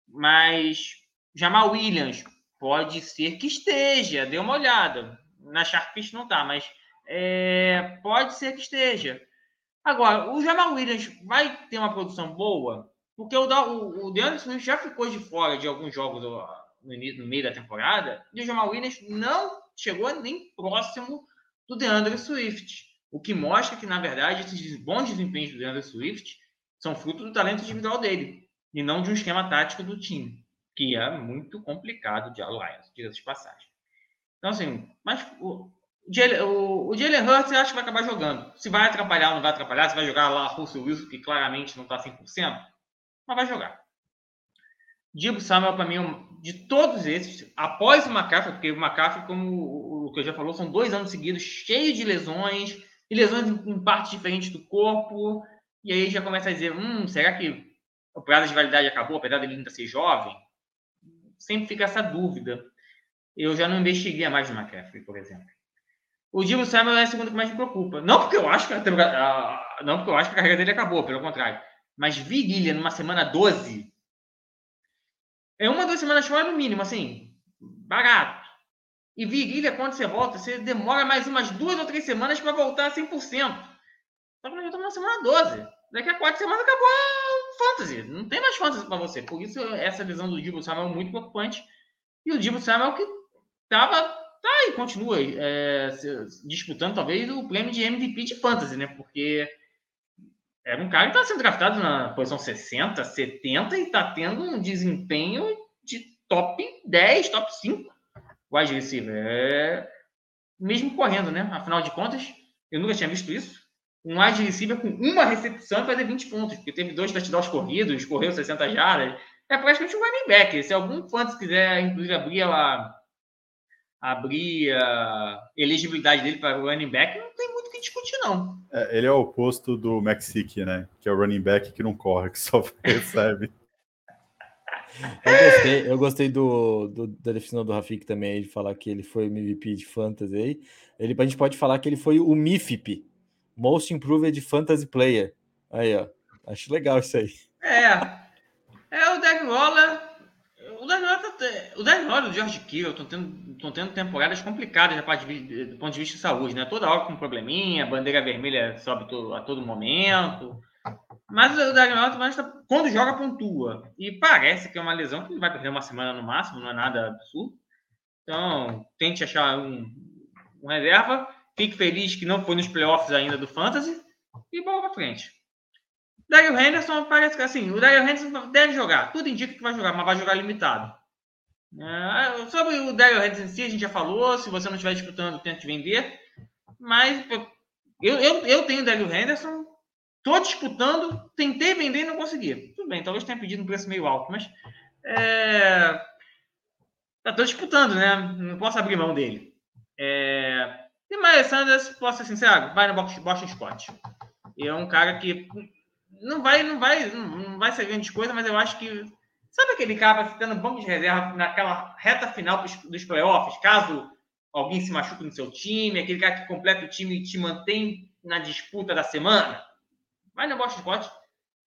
Mas Jamal Williams pode ser que esteja, dê uma olhada. Na Sharpish não está, mas é, pode ser que esteja. Agora, o Jamal Williams vai ter uma produção boa, porque o, o, o DeAndre Swift já ficou de fora de alguns jogos no, no, meio da temporada, e o Jamal Williams não chegou nem próximo do DeAndre Swift. O que mostra que, na verdade, esses bons desempenhos do DeAndre Swift são fruto do talento individual dele, e não de um esquema tático do time, que é muito complicado de Alliance, diga-se de passagem. Então, assim, mas o Jalen Hurts eu acho que vai acabar jogando. Se vai atrapalhar ou não vai atrapalhar, se vai jogar lá Russell Wilson, que claramente não está 100%, mas vai jogar. Dibo Samuel, para mim, de todos esses, após o McCaffrey, porque o McCaffrey, como o que eu já falou, são dois anos seguidos cheios de lesões, e lesões em partes diferentes do corpo, e aí já começa a dizer, hum, será que o prazo de validade acabou, apesar dele ainda ser jovem? Sempre fica essa dúvida. Eu já não investiguei mais no McCaffrey, por exemplo. O Divo Samuel é a segunda que mais me preocupa. Não porque eu acho que a, não porque eu acho que a carreira dele acabou, pelo contrário. Mas Virilha numa semana 12 é uma, duas semanas fora no mínimo, assim, barato. E Virilha, quando você volta, você demora mais umas duas ou três semanas para voltar a 100%. Só que nós estamos na semana 12. Daqui a quatro semanas acabou a fantasy. Não tem mais fantasy para você. Por isso, essa visão do Divo Samuel é muito preocupante. E o Divo Samuel que estava tá e continua é, disputando talvez o prêmio de MVP de fantasy, né? Porque era um cara que está sendo draftado na posição 60, 70 e está tendo um desempenho de top 10, top 5 wide receiver. É... Mesmo correndo, né? Afinal de contas, eu nunca tinha visto isso. Um wide receiver com uma recepção fazer 20 pontos, porque teve dois touchdowns corridos, correu 60 jardas. É praticamente um running back. Se algum fantasy quiser, inclusive, abrir a abrir a elegibilidade dele para o running back, não tem muito o que discutir, não. É, ele é o oposto do Mexic, né? Que é o running back que não corre, que só recebe. Eu gostei, eu gostei do, do, da definição do Rafik também, de falar que ele foi o MVP de Fantasy aí. Ele, a gente pode falar que ele foi o MIFIP, Most Improved Fantasy Player. Aí, ó. Acho legal isso aí. É. É o. O Dagnola, tá, o Dagnola e o George Kittle estão tendo, tendo temporadas complicadas do ponto de vista de saúde, né? Toda hora com um probleminha, bandeira vermelha sobe a todo momento. Mas o Dagnola, quando joga, pontua. E parece que é uma lesão que ele vai perder uma semana no máximo, não é nada absurdo. Então, tente achar um, um reserva. Fique feliz que não foi nos playoffs ainda do Fantasy. E bola pra frente. Daryl Henderson parece que assim, o Daryl Henderson deve jogar. Tudo indica que vai jogar, mas vai jogar limitado. É, sobre o Daryl Henderson em si, a gente já falou. Se você não estiver disputando, tente vender. Mas eu, eu, eu tenho o Daryl Henderson. Estou disputando, tentei vender e não consegui. Tudo bem, talvez tenha pedido um preço meio alto, mas. É... Estou disputando, né? Não posso abrir mão dele. É... E Miles Sanders, posso ser sincero, vai no Boston Scott. É um cara que não vai, não vai, não vai ser grande coisa, mas eu acho que sabe aquele cara que fica no banco de reserva naquela reta final dos playoffs, caso alguém se machuque no seu time, aquele cara que completa o time e te mantém na disputa da semana, vai no Boston Scott.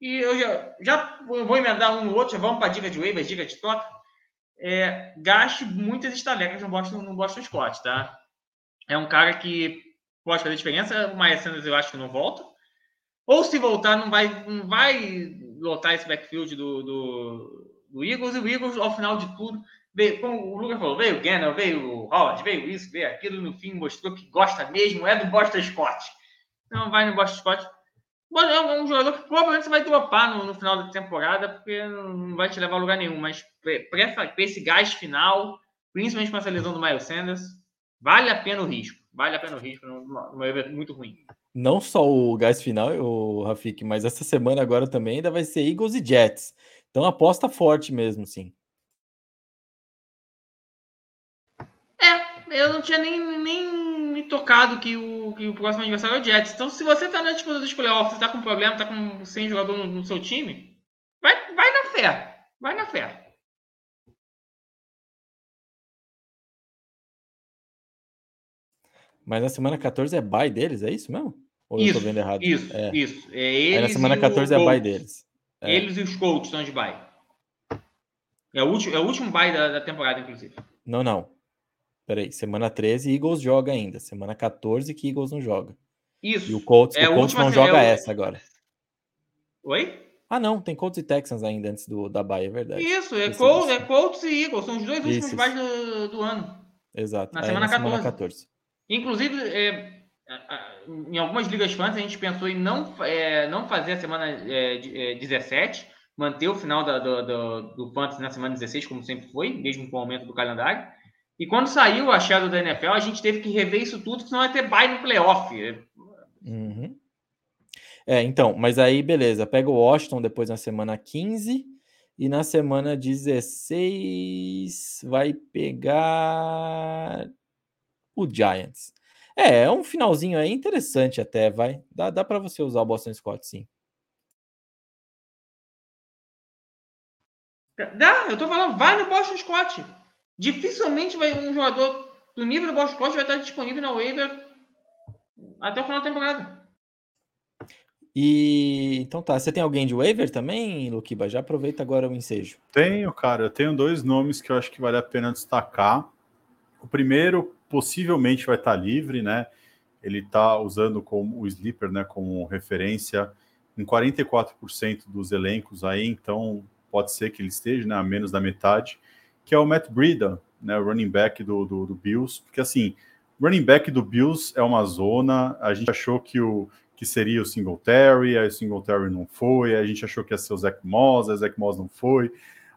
E eu já, já vou emendar um no outro, já vamos para a dica de waiver, dica de toque. É, gaste muitas estalecas no Boston, no Boston Scott, tá? É um cara que pode fazer diferença. O Maia Sanders eu acho que não volta. Ou se voltar, não vai, não vai lotar esse backfield do, do, do Eagles. E o Eagles, ao final de tudo, veio, como o Lucas falou, veio o Gannon, veio o Howard, veio isso, veio aquilo. No fim, mostrou que gosta mesmo, é do Boston Scott. Então, vai no Boston Scott. É um jogador que provavelmente você vai dropar no, no final da temporada, porque não vai te levar a lugar nenhum. Mas para esse gás final, principalmente com essa lesão do Miles Sanders, vale a pena o risco. Vale a pena o risco, numa evento muito ruim não só o gás final, o Rafik, mas essa semana agora também ainda vai ser Eagles e Jets. Então aposta forte mesmo, sim. É, eu não tinha nem, nem me tocado que o, que o próximo adversário é o Jets. Então, se você tá na disputa dos playoffs, tá com problema, tá com sem jogador no, no seu time, vai, vai na fé. Vai na fé. Mas na semana 14 é bye deles, é isso mesmo? Ou isso, eu tô vendo errado? Isso, é. isso. É eles Aí na semana 14 é bye deles. É. Eles e os Colts estão de bye. É o último, é o último bye da, da temporada, inclusive. Não, não. Peraí, semana 13, Eagles joga ainda. Semana 14 que Eagles não joga. Isso. E o Colts, é, o Colts não joga é o... essa agora. Oi? Ah, não, tem Colts e Texans ainda antes do, da Bay, é verdade. Isso, é, Colts, é Colts e Eagles, são os dois últimos isso, do, do, ano. Exato. Na semana, na 14. semana 14. Inclusive, é, em algumas ligas fãs, a gente pensou em não, é, não fazer a semana é, 17, é, manter o final da, do, do, do Fantasy na semana 16, como sempre foi, mesmo com o aumento do calendário. E quando saiu a Shadow da NFL, a gente teve que rever isso tudo, senão ia ter bye no playoff. Uhum. É, então, mas aí beleza, pega o Washington depois na semana 15 e na semana 16 vai pegar o Giants. É, é um finalzinho aí interessante até, vai. Dá, dá para você usar o Boston Scott, sim. Dá, eu tô falando, vai no Boston Scott. Dificilmente vai um jogador do nível do Boston Scott vai estar disponível na waiver até o final da temporada. E então tá, você tem alguém de waiver também, Luquiba? Já aproveita agora o ensejo. Tenho, cara. Eu tenho dois nomes que eu acho que vale a pena destacar. O primeiro, possivelmente vai estar livre, né? Ele está usando como o Sleeper, né, como referência em 44% dos elencos aí, então pode ser que ele esteja, né, a menos da metade, que é o Matt Breida, né, o running back do, do, do Bills, porque assim, running back do Bills é uma zona, a gente achou que o que seria o Singletary, aí o Singletary não foi, a gente achou que ia ser o Zach Moss, a Zach Moss não foi,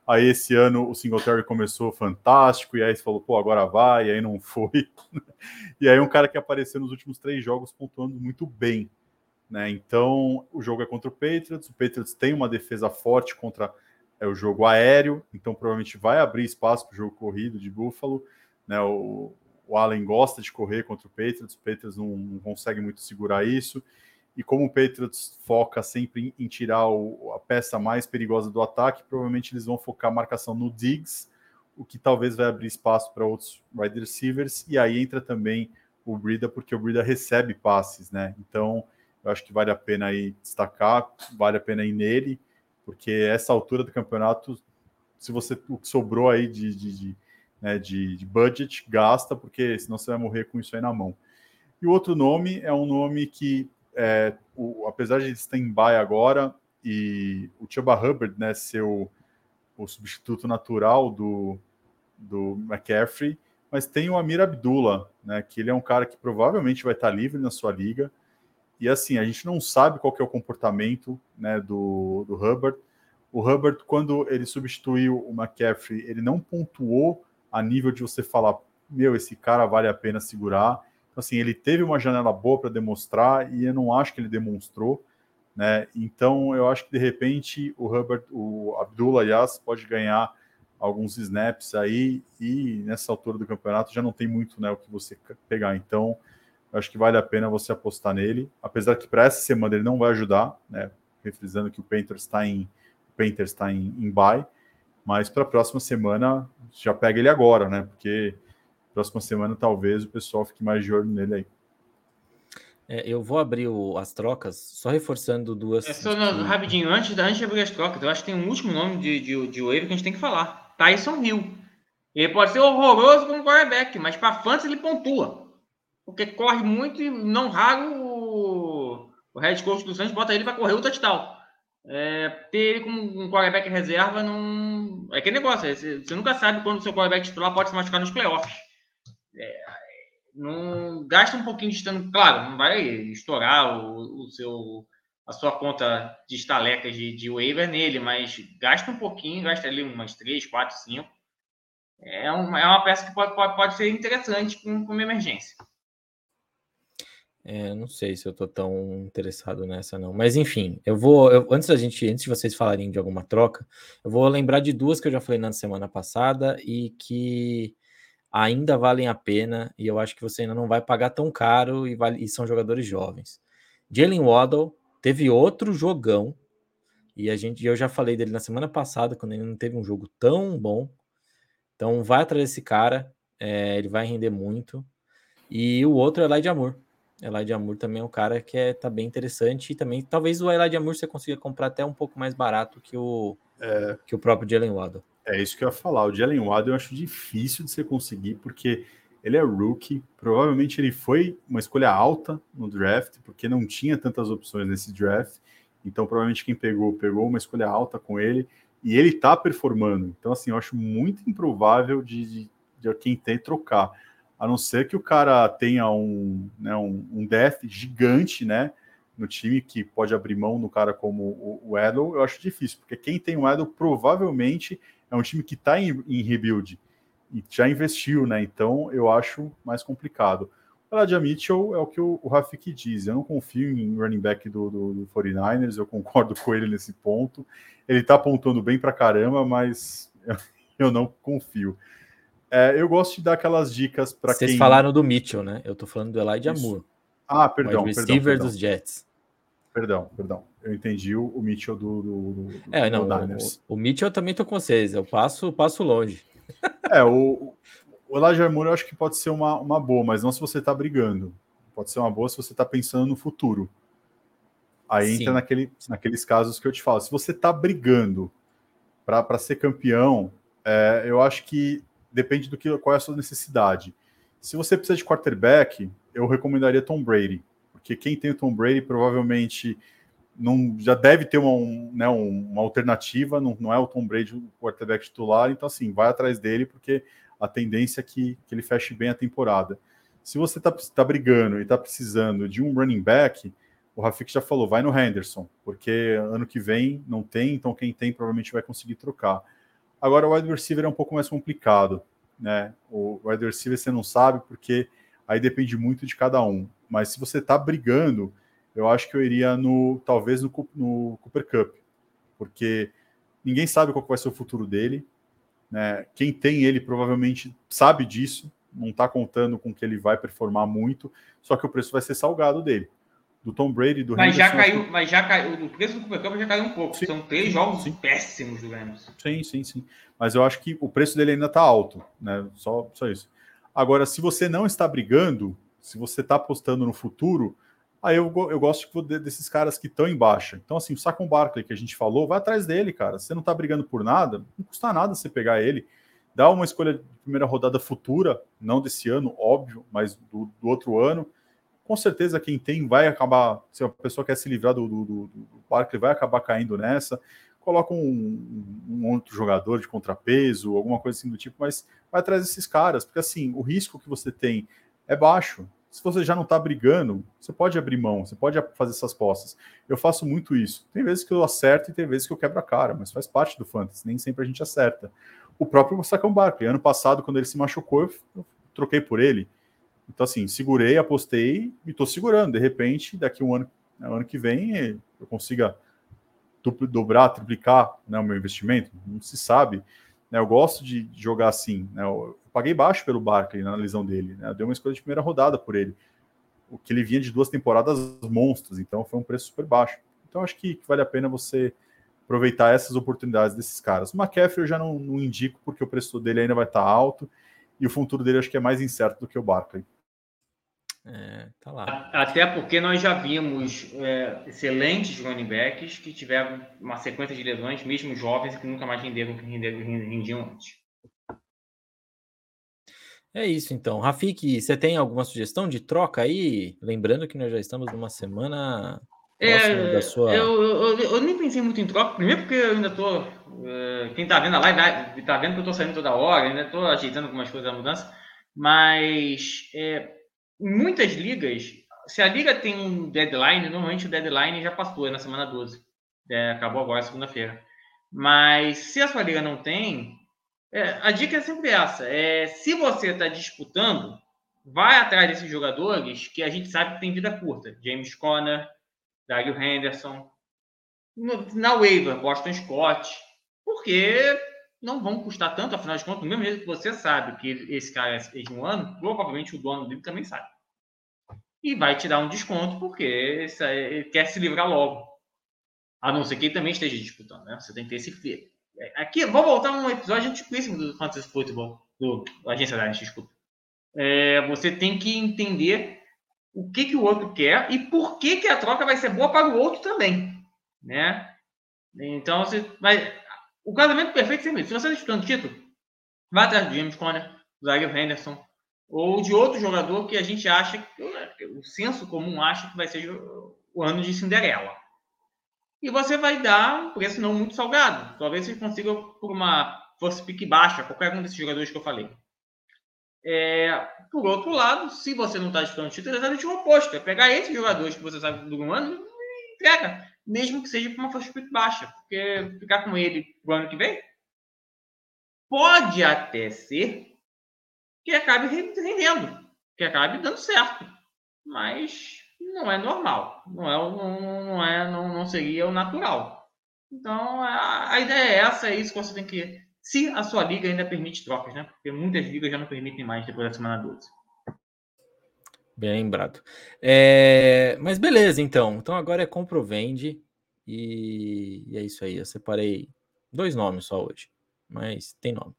Aí esse ano o Singletary começou fantástico, e aí você falou, pô, agora vai, e aí não foi. e aí um cara que apareceu nos últimos três jogos pontuando muito bem. Né? Então o jogo é contra o Patriots, o Patriots tem uma defesa forte contra é, o jogo aéreo, então provavelmente vai abrir espaço para o jogo corrido de Buffalo. Né? O, o Allen gosta de correr contra o Patriots, o Patriots não, não consegue muito segurar isso. E como o Patriots foca sempre em, em tirar o, a peça mais perigosa do ataque, provavelmente eles vão focar a marcação no Diggs, o que talvez vai abrir espaço para outros wide receivers. E aí entra também o Brida, porque o Brida recebe passes, né? Então, eu acho que vale a pena aí destacar, vale a pena ir nele, porque essa altura do campeonato, se você o que sobrou aí de, de, de, né, de, de budget, gasta, porque senão você vai morrer com isso aí na mão. E o outro nome é um nome que é, o, apesar de bye agora e o Chuba Hubbard né, ser o, o substituto natural do, do McCaffrey, mas tem o Amir Abdullah, né, que ele é um cara que provavelmente vai estar livre na sua liga. E assim, a gente não sabe qual é o comportamento né, do, do Hubbard. O Hubbard, quando ele substituiu o McCaffrey, ele não pontuou a nível de você falar, meu, esse cara vale a pena segurar. Assim, ele teve uma janela boa para demonstrar e eu não acho que ele demonstrou, né? Então, eu acho que de repente o Hubbard, o Abdullah Yas pode ganhar alguns snaps aí e nessa altura do campeonato já não tem muito, né, o que você pegar. Então, eu acho que vale a pena você apostar nele, apesar que para essa semana ele não vai ajudar, né? Refrisando que o Panthers está em o Panthers está em, em bye, mas para a próxima semana já pega ele agora, né? Porque próxima semana talvez o pessoal fique mais de olho nele aí. É, eu vou abrir o, as trocas, só reforçando duas. É só no, rapidinho, antes, antes de abrir as trocas, eu acho que tem um último nome de, de, de wave que a gente tem que falar: Tyson Hill. Ele pode ser horroroso como quarterback, mas para fãs ele pontua. Porque corre muito e não raro o, o head coach do Santos bota ele para correr o touchdown. É, ter ele como um quarterback reserva não. É que negócio, você, você nunca sabe quando o seu quarterback titular pode se machucar nos playoffs é, não gasta um pouquinho de estando, claro, não vai estourar o, o, seu a sua conta de estalecas de, de waiver nele, mas gasta um pouquinho, gasta ali umas 3, 4, 5. É uma, é uma peça que pode, pode, pode ser interessante com, com uma emergência. É, não sei se eu tô tão interessado nessa, não. Mas enfim, eu vou. Eu, antes da gente, antes de vocês falarem de alguma troca, eu vou lembrar de duas que eu já falei na semana passada e que ainda valem a pena e eu acho que você ainda não vai pagar tão caro e, vale, e são jogadores jovens. Jalen Waddle teve outro jogão e a gente, eu já falei dele na semana passada quando ele não teve um jogo tão bom. Então vai atrás desse cara, é, ele vai render muito. E o outro é Elijah Amor. Elijah Amor também é um cara que é, tá bem interessante e também talvez o Elijah Amor você consiga comprar até um pouco mais barato que o é, que o próprio Jalen Waddle. É isso que eu ia falar. O Jalen Waddle eu acho difícil de você conseguir, porque ele é rookie. Provavelmente ele foi uma escolha alta no draft, porque não tinha tantas opções nesse draft. Então, provavelmente quem pegou, pegou uma escolha alta com ele. E ele tá performando. Então, assim, eu acho muito improvável de, de, de quem tem trocar. A não ser que o cara tenha um, né, um, um death gigante, né? No time que pode abrir mão no cara como o, o Edel, eu acho difícil, porque quem tem o Edel provavelmente é um time que está em, em, rebuild e já investiu, né? Então eu acho mais complicado. O Elijah Mitchell é o que o, o Rafik diz. Eu não confio em running back do, do, do 49ers, eu concordo com ele nesse ponto. Ele está apontando bem para caramba, mas eu, eu não confio. É, eu gosto de dar aquelas dicas para quem. Vocês falaram do Mitchell, né? Eu estou falando do Elijah Isso. Moore. Ah, perdão. O receiver perdão, perdão. dos Jets. Perdão, perdão. Eu entendi o, o Mitchell do, do, do É, não, o, o, Mitchell eu também tô com vocês. Eu passo, passo longe. É, o, o Elijah Moore eu acho que pode ser uma, uma boa, mas não se você tá brigando. Pode ser uma boa se você tá pensando no futuro. Aí Sim. entra naquele, naqueles casos que eu te falo. Se você tá brigando para ser campeão, é, eu acho que depende do que qual é a sua necessidade. Se você precisa de quarterback, eu recomendaria Tom Brady porque quem tem o Tom Brady provavelmente não já deve ter uma, um, né, uma alternativa, não, não é o Tom Brady o quarterback titular, então assim, vai atrás dele, porque a tendência é que, que ele feche bem a temporada. Se você está tá brigando e está precisando de um running back, o Rafik já falou, vai no Henderson, porque ano que vem não tem, então quem tem provavelmente vai conseguir trocar. Agora o wide receiver é um pouco mais complicado, né? O wide receiver você não sabe, porque aí depende muito de cada um. Mas se você está brigando, eu acho que eu iria no talvez no, no Cooper Cup, porque ninguém sabe qual vai ser o futuro dele. Né? Quem tem ele provavelmente sabe disso, não está contando com que ele vai performar muito, só que o preço vai ser salgado dele. do Tom Brady, do mas Henderson, já caiu, mas já caiu, o preço do Cooper Cup já caiu um pouco. Sim, São três jogos sim. péssimos do Rams. Sim, sim, sim. Mas eu acho que o preço dele ainda está alto, né? Só, só isso. Agora, se você não está brigando, se você está apostando no futuro, aí eu, eu gosto desses caras que estão em baixa. Então, assim, o Sacon Barkley que a gente falou, vai atrás dele, cara. Você não está brigando por nada, não custa nada você pegar ele. Dá uma escolha de primeira rodada futura, não desse ano, óbvio, mas do, do outro ano com certeza quem tem vai acabar, se a pessoa quer se livrar do, do, do, do Barkley, vai acabar caindo nessa. Coloca um, um, outro jogador de contrapeso, alguma coisa assim do tipo, mas vai atrás desses caras, porque assim, o risco que você tem é baixo. Se você já não está brigando, você pode abrir mão, você pode fazer essas postas. Eu faço muito isso. Tem vezes que eu acerto e tem vezes que eu quebro a cara, mas faz parte do fantasy, nem sempre a gente acerta. O próprio Sacão Barkley, ano passado, quando ele se machucou, eu troquei por ele então, assim, segurei, apostei e estou segurando. De repente, daqui um ano, né, ano que vem, eu consiga dobrar, triplicar né, o meu investimento. Não se sabe. Né, eu gosto de jogar assim. Né, paguei baixo pelo Barkley na lesão dele. Né, eu dei uma escolha de primeira rodada por ele. O que ele vinha de duas temporadas monstros, então foi um preço super baixo. Então acho que vale a pena você aproveitar essas oportunidades desses caras. O McCaffrey eu já não, não indico porque o preço dele ainda vai estar alto e o futuro dele acho que é mais incerto do que o Barkley. É, tá lá. Até porque nós já vimos é, excelentes running backs que tiveram uma sequência de lesões, mesmo jovens, que nunca mais renderam que rendiam antes. É isso então. Rafik, você tem alguma sugestão de troca aí? Lembrando que nós já estamos numa semana é, da sua. Eu, eu, eu, nem pensei muito em troca, primeiro porque eu ainda tô. É, quem tá vendo a live tá vendo que eu tô saindo toda hora, ainda tô ajeitando algumas coisas da mudança, mas é, em muitas ligas, se a liga tem um deadline, normalmente o deadline já passou, é na semana 12. É, acabou agora, segunda-feira. Mas se a sua liga não tem, é, a dica é sempre essa. É, se você está disputando, vai atrás desses jogadores que a gente sabe que tem vida curta. James Conner, Dario Henderson. No, na waiver, Boston Scott. Porque não vão custar tanto, afinal de contas, mesmo jeito que você sabe que esse cara é de um ano, provavelmente o dono dele também sabe. E vai te dar um desconto porque ele quer se livrar logo. A não ser que ele também esteja disputando, né? Você tem que ter esse filho. É, aqui, vou voltar um episódio antiquíssimo do Fantasy Football, do, Agência da desculpa. É, você tem que entender o que, que o outro quer e por que, que a troca vai ser boa para o outro também, né? Então, você vai, o casamento perfeito sempre Se você está disputando título, vai atrás do James Conner, do Zaire Henderson, ou de outro jogador que a gente acha, que o senso comum acha que vai ser o ano de Cinderela. E você vai dar um preço não muito salgado. Talvez você consiga por uma força pique baixa, qualquer um desses jogadores que eu falei. É, por outro lado, se você não está disputando título, é exatamente o oposto. É pegar esses jogadores que você sabe do ano e entrega mesmo que seja com uma força muito baixa, porque ficar com ele o ano que vem pode até ser que acabe rendendo, que acabe dando certo, mas não é normal, não é, não, não é, não, não seria o natural. Então a, a ideia é essa, é isso que você tem que, se a sua liga ainda permite trocas, né? Porque muitas ligas já não permitem mais depois da semana 12. Bem lembrado. É, mas beleza, então. Então agora é compra ou vende. E, e é isso aí. Eu separei dois nomes só hoje. Mas tem nome.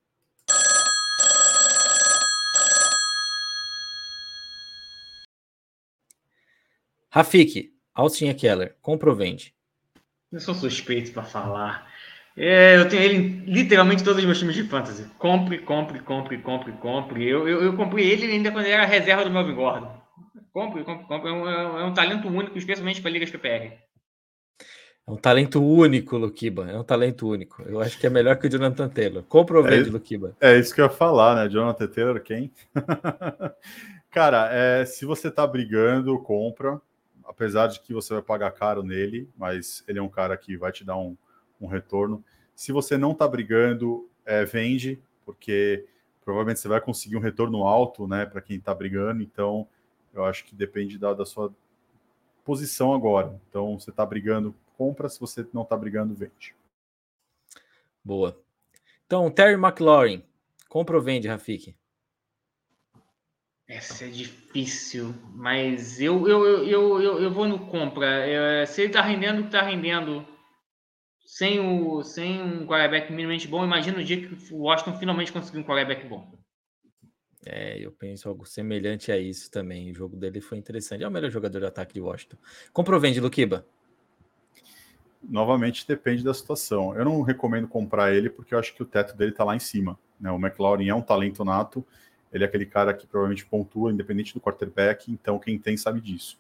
Rafik, Austin Keller, compra ou vende? Eu sou suspeito para falar. É, eu tenho ele em literalmente todos os meus times de fantasy. Compre, compre, compre, compre, compre. Eu, eu, eu comprei ele ainda quando ele era reserva do Melvin Gordon. Compre, compre, compre. É um, é um talento único, especialmente para ligas PPR. É um talento único, Lukiba. É um talento único. Eu acho que é melhor que o Jonathan Taylor. Compra ou é vende, é, Lukiba? É isso que eu ia falar, né? Jonathan Taylor, quem? Cara, é, se você tá brigando, compra. Apesar de que você vai pagar caro nele, mas ele é um cara que vai te dar um, um retorno. Se você não tá brigando, é, vende, porque provavelmente você vai conseguir um retorno alto, né, para quem tá brigando. Então, eu acho que depende da, da sua posição agora. Então, você está brigando, compra. Se você não está brigando, vende. Boa. Então, Terry McLaurin, compra ou vende, Rafik? Essa é difícil, mas eu, eu, eu, eu, eu vou no compra. É, se ele tá rendendo, tá rendendo sem, o, sem um quarterback minimamente bom, imagina o dia que o Washington finalmente conseguir um quarterback bom. É, eu penso algo semelhante a isso também. O jogo dele foi interessante. É o melhor jogador de ataque de Washington. Compra ou vende, Luquiba? Novamente depende da situação. Eu não recomendo comprar ele porque eu acho que o teto dele tá lá em cima. Né? O McLaurin é um talento nato ele é aquele cara que provavelmente pontua, independente do quarterback, então quem tem sabe disso.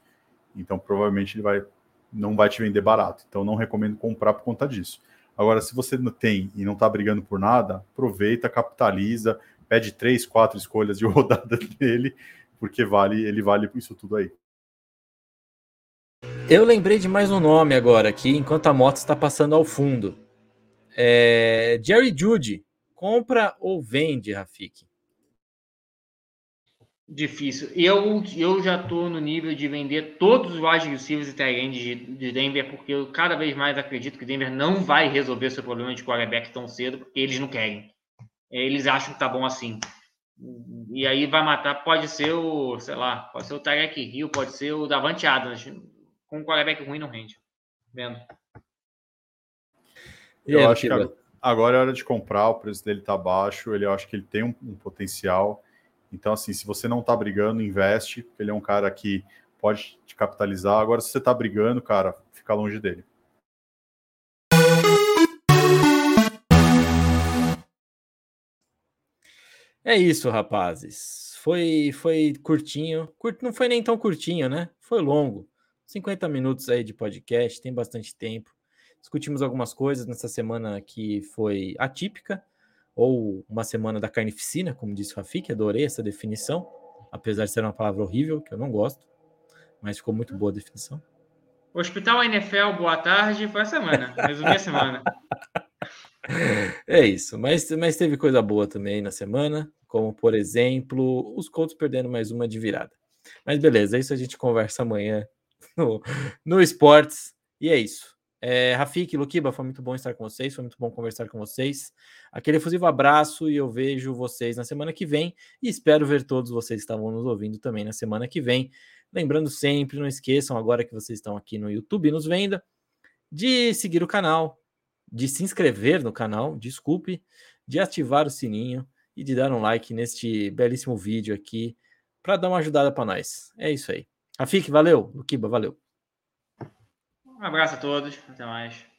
Então provavelmente ele vai não vai te vender barato. Então não recomendo comprar por conta disso. Agora, se você não tem e não está brigando por nada, aproveita, capitaliza, pede três, quatro escolhas de rodada dele, porque vale, ele vale isso tudo aí. Eu lembrei de mais um nome agora aqui, enquanto a moto está passando ao fundo. É... Jerry Judy, compra ou vende, Rafik? Difícil. Eu, eu já estou no nível de vender todos os wide receivers e tight de, de Denver, porque eu cada vez mais acredito que Denver não vai resolver seu problema de quarterback tão cedo, porque eles não querem. Eles acham que tá bom assim. E aí vai matar, pode ser o, sei lá, pode ser o Tarek Hill, pode ser o Davante Adams. Com um quarterback ruim não rende. Vendo. Eu acho que agora é hora de comprar, o preço dele tá baixo, ele eu acho que ele tem um, um potencial então, assim, se você não está brigando, investe, porque ele é um cara que pode te capitalizar. Agora, se você está brigando, cara, fica longe dele. É isso, rapazes. Foi foi curtinho. Curt, não foi nem tão curtinho, né? Foi longo. 50 minutos aí de podcast, tem bastante tempo. Discutimos algumas coisas nessa semana que foi atípica ou uma semana da carnificina, como disse o Rafik, adorei essa definição, apesar de ser uma palavra horrível, que eu não gosto, mas ficou muito boa a definição. Hospital NFL, boa tarde, foi a semana, resumi a semana. É isso, mas, mas teve coisa boa também na semana, como por exemplo, os Colts perdendo mais uma de virada. Mas beleza, isso a gente conversa amanhã no, no Esportes, e é isso. É, Rafik, Luquiba, foi muito bom estar com vocês, foi muito bom conversar com vocês. Aquele efusivo abraço e eu vejo vocês na semana que vem e espero ver todos vocês que estavam nos ouvindo também na semana que vem. Lembrando sempre, não esqueçam, agora que vocês estão aqui no YouTube nos vendo, de seguir o canal, de se inscrever no canal, desculpe, de ativar o sininho e de dar um like neste belíssimo vídeo aqui para dar uma ajudada para nós. É isso aí. Rafik, valeu. Luquiba, valeu. Um abraço a todos. Até mais.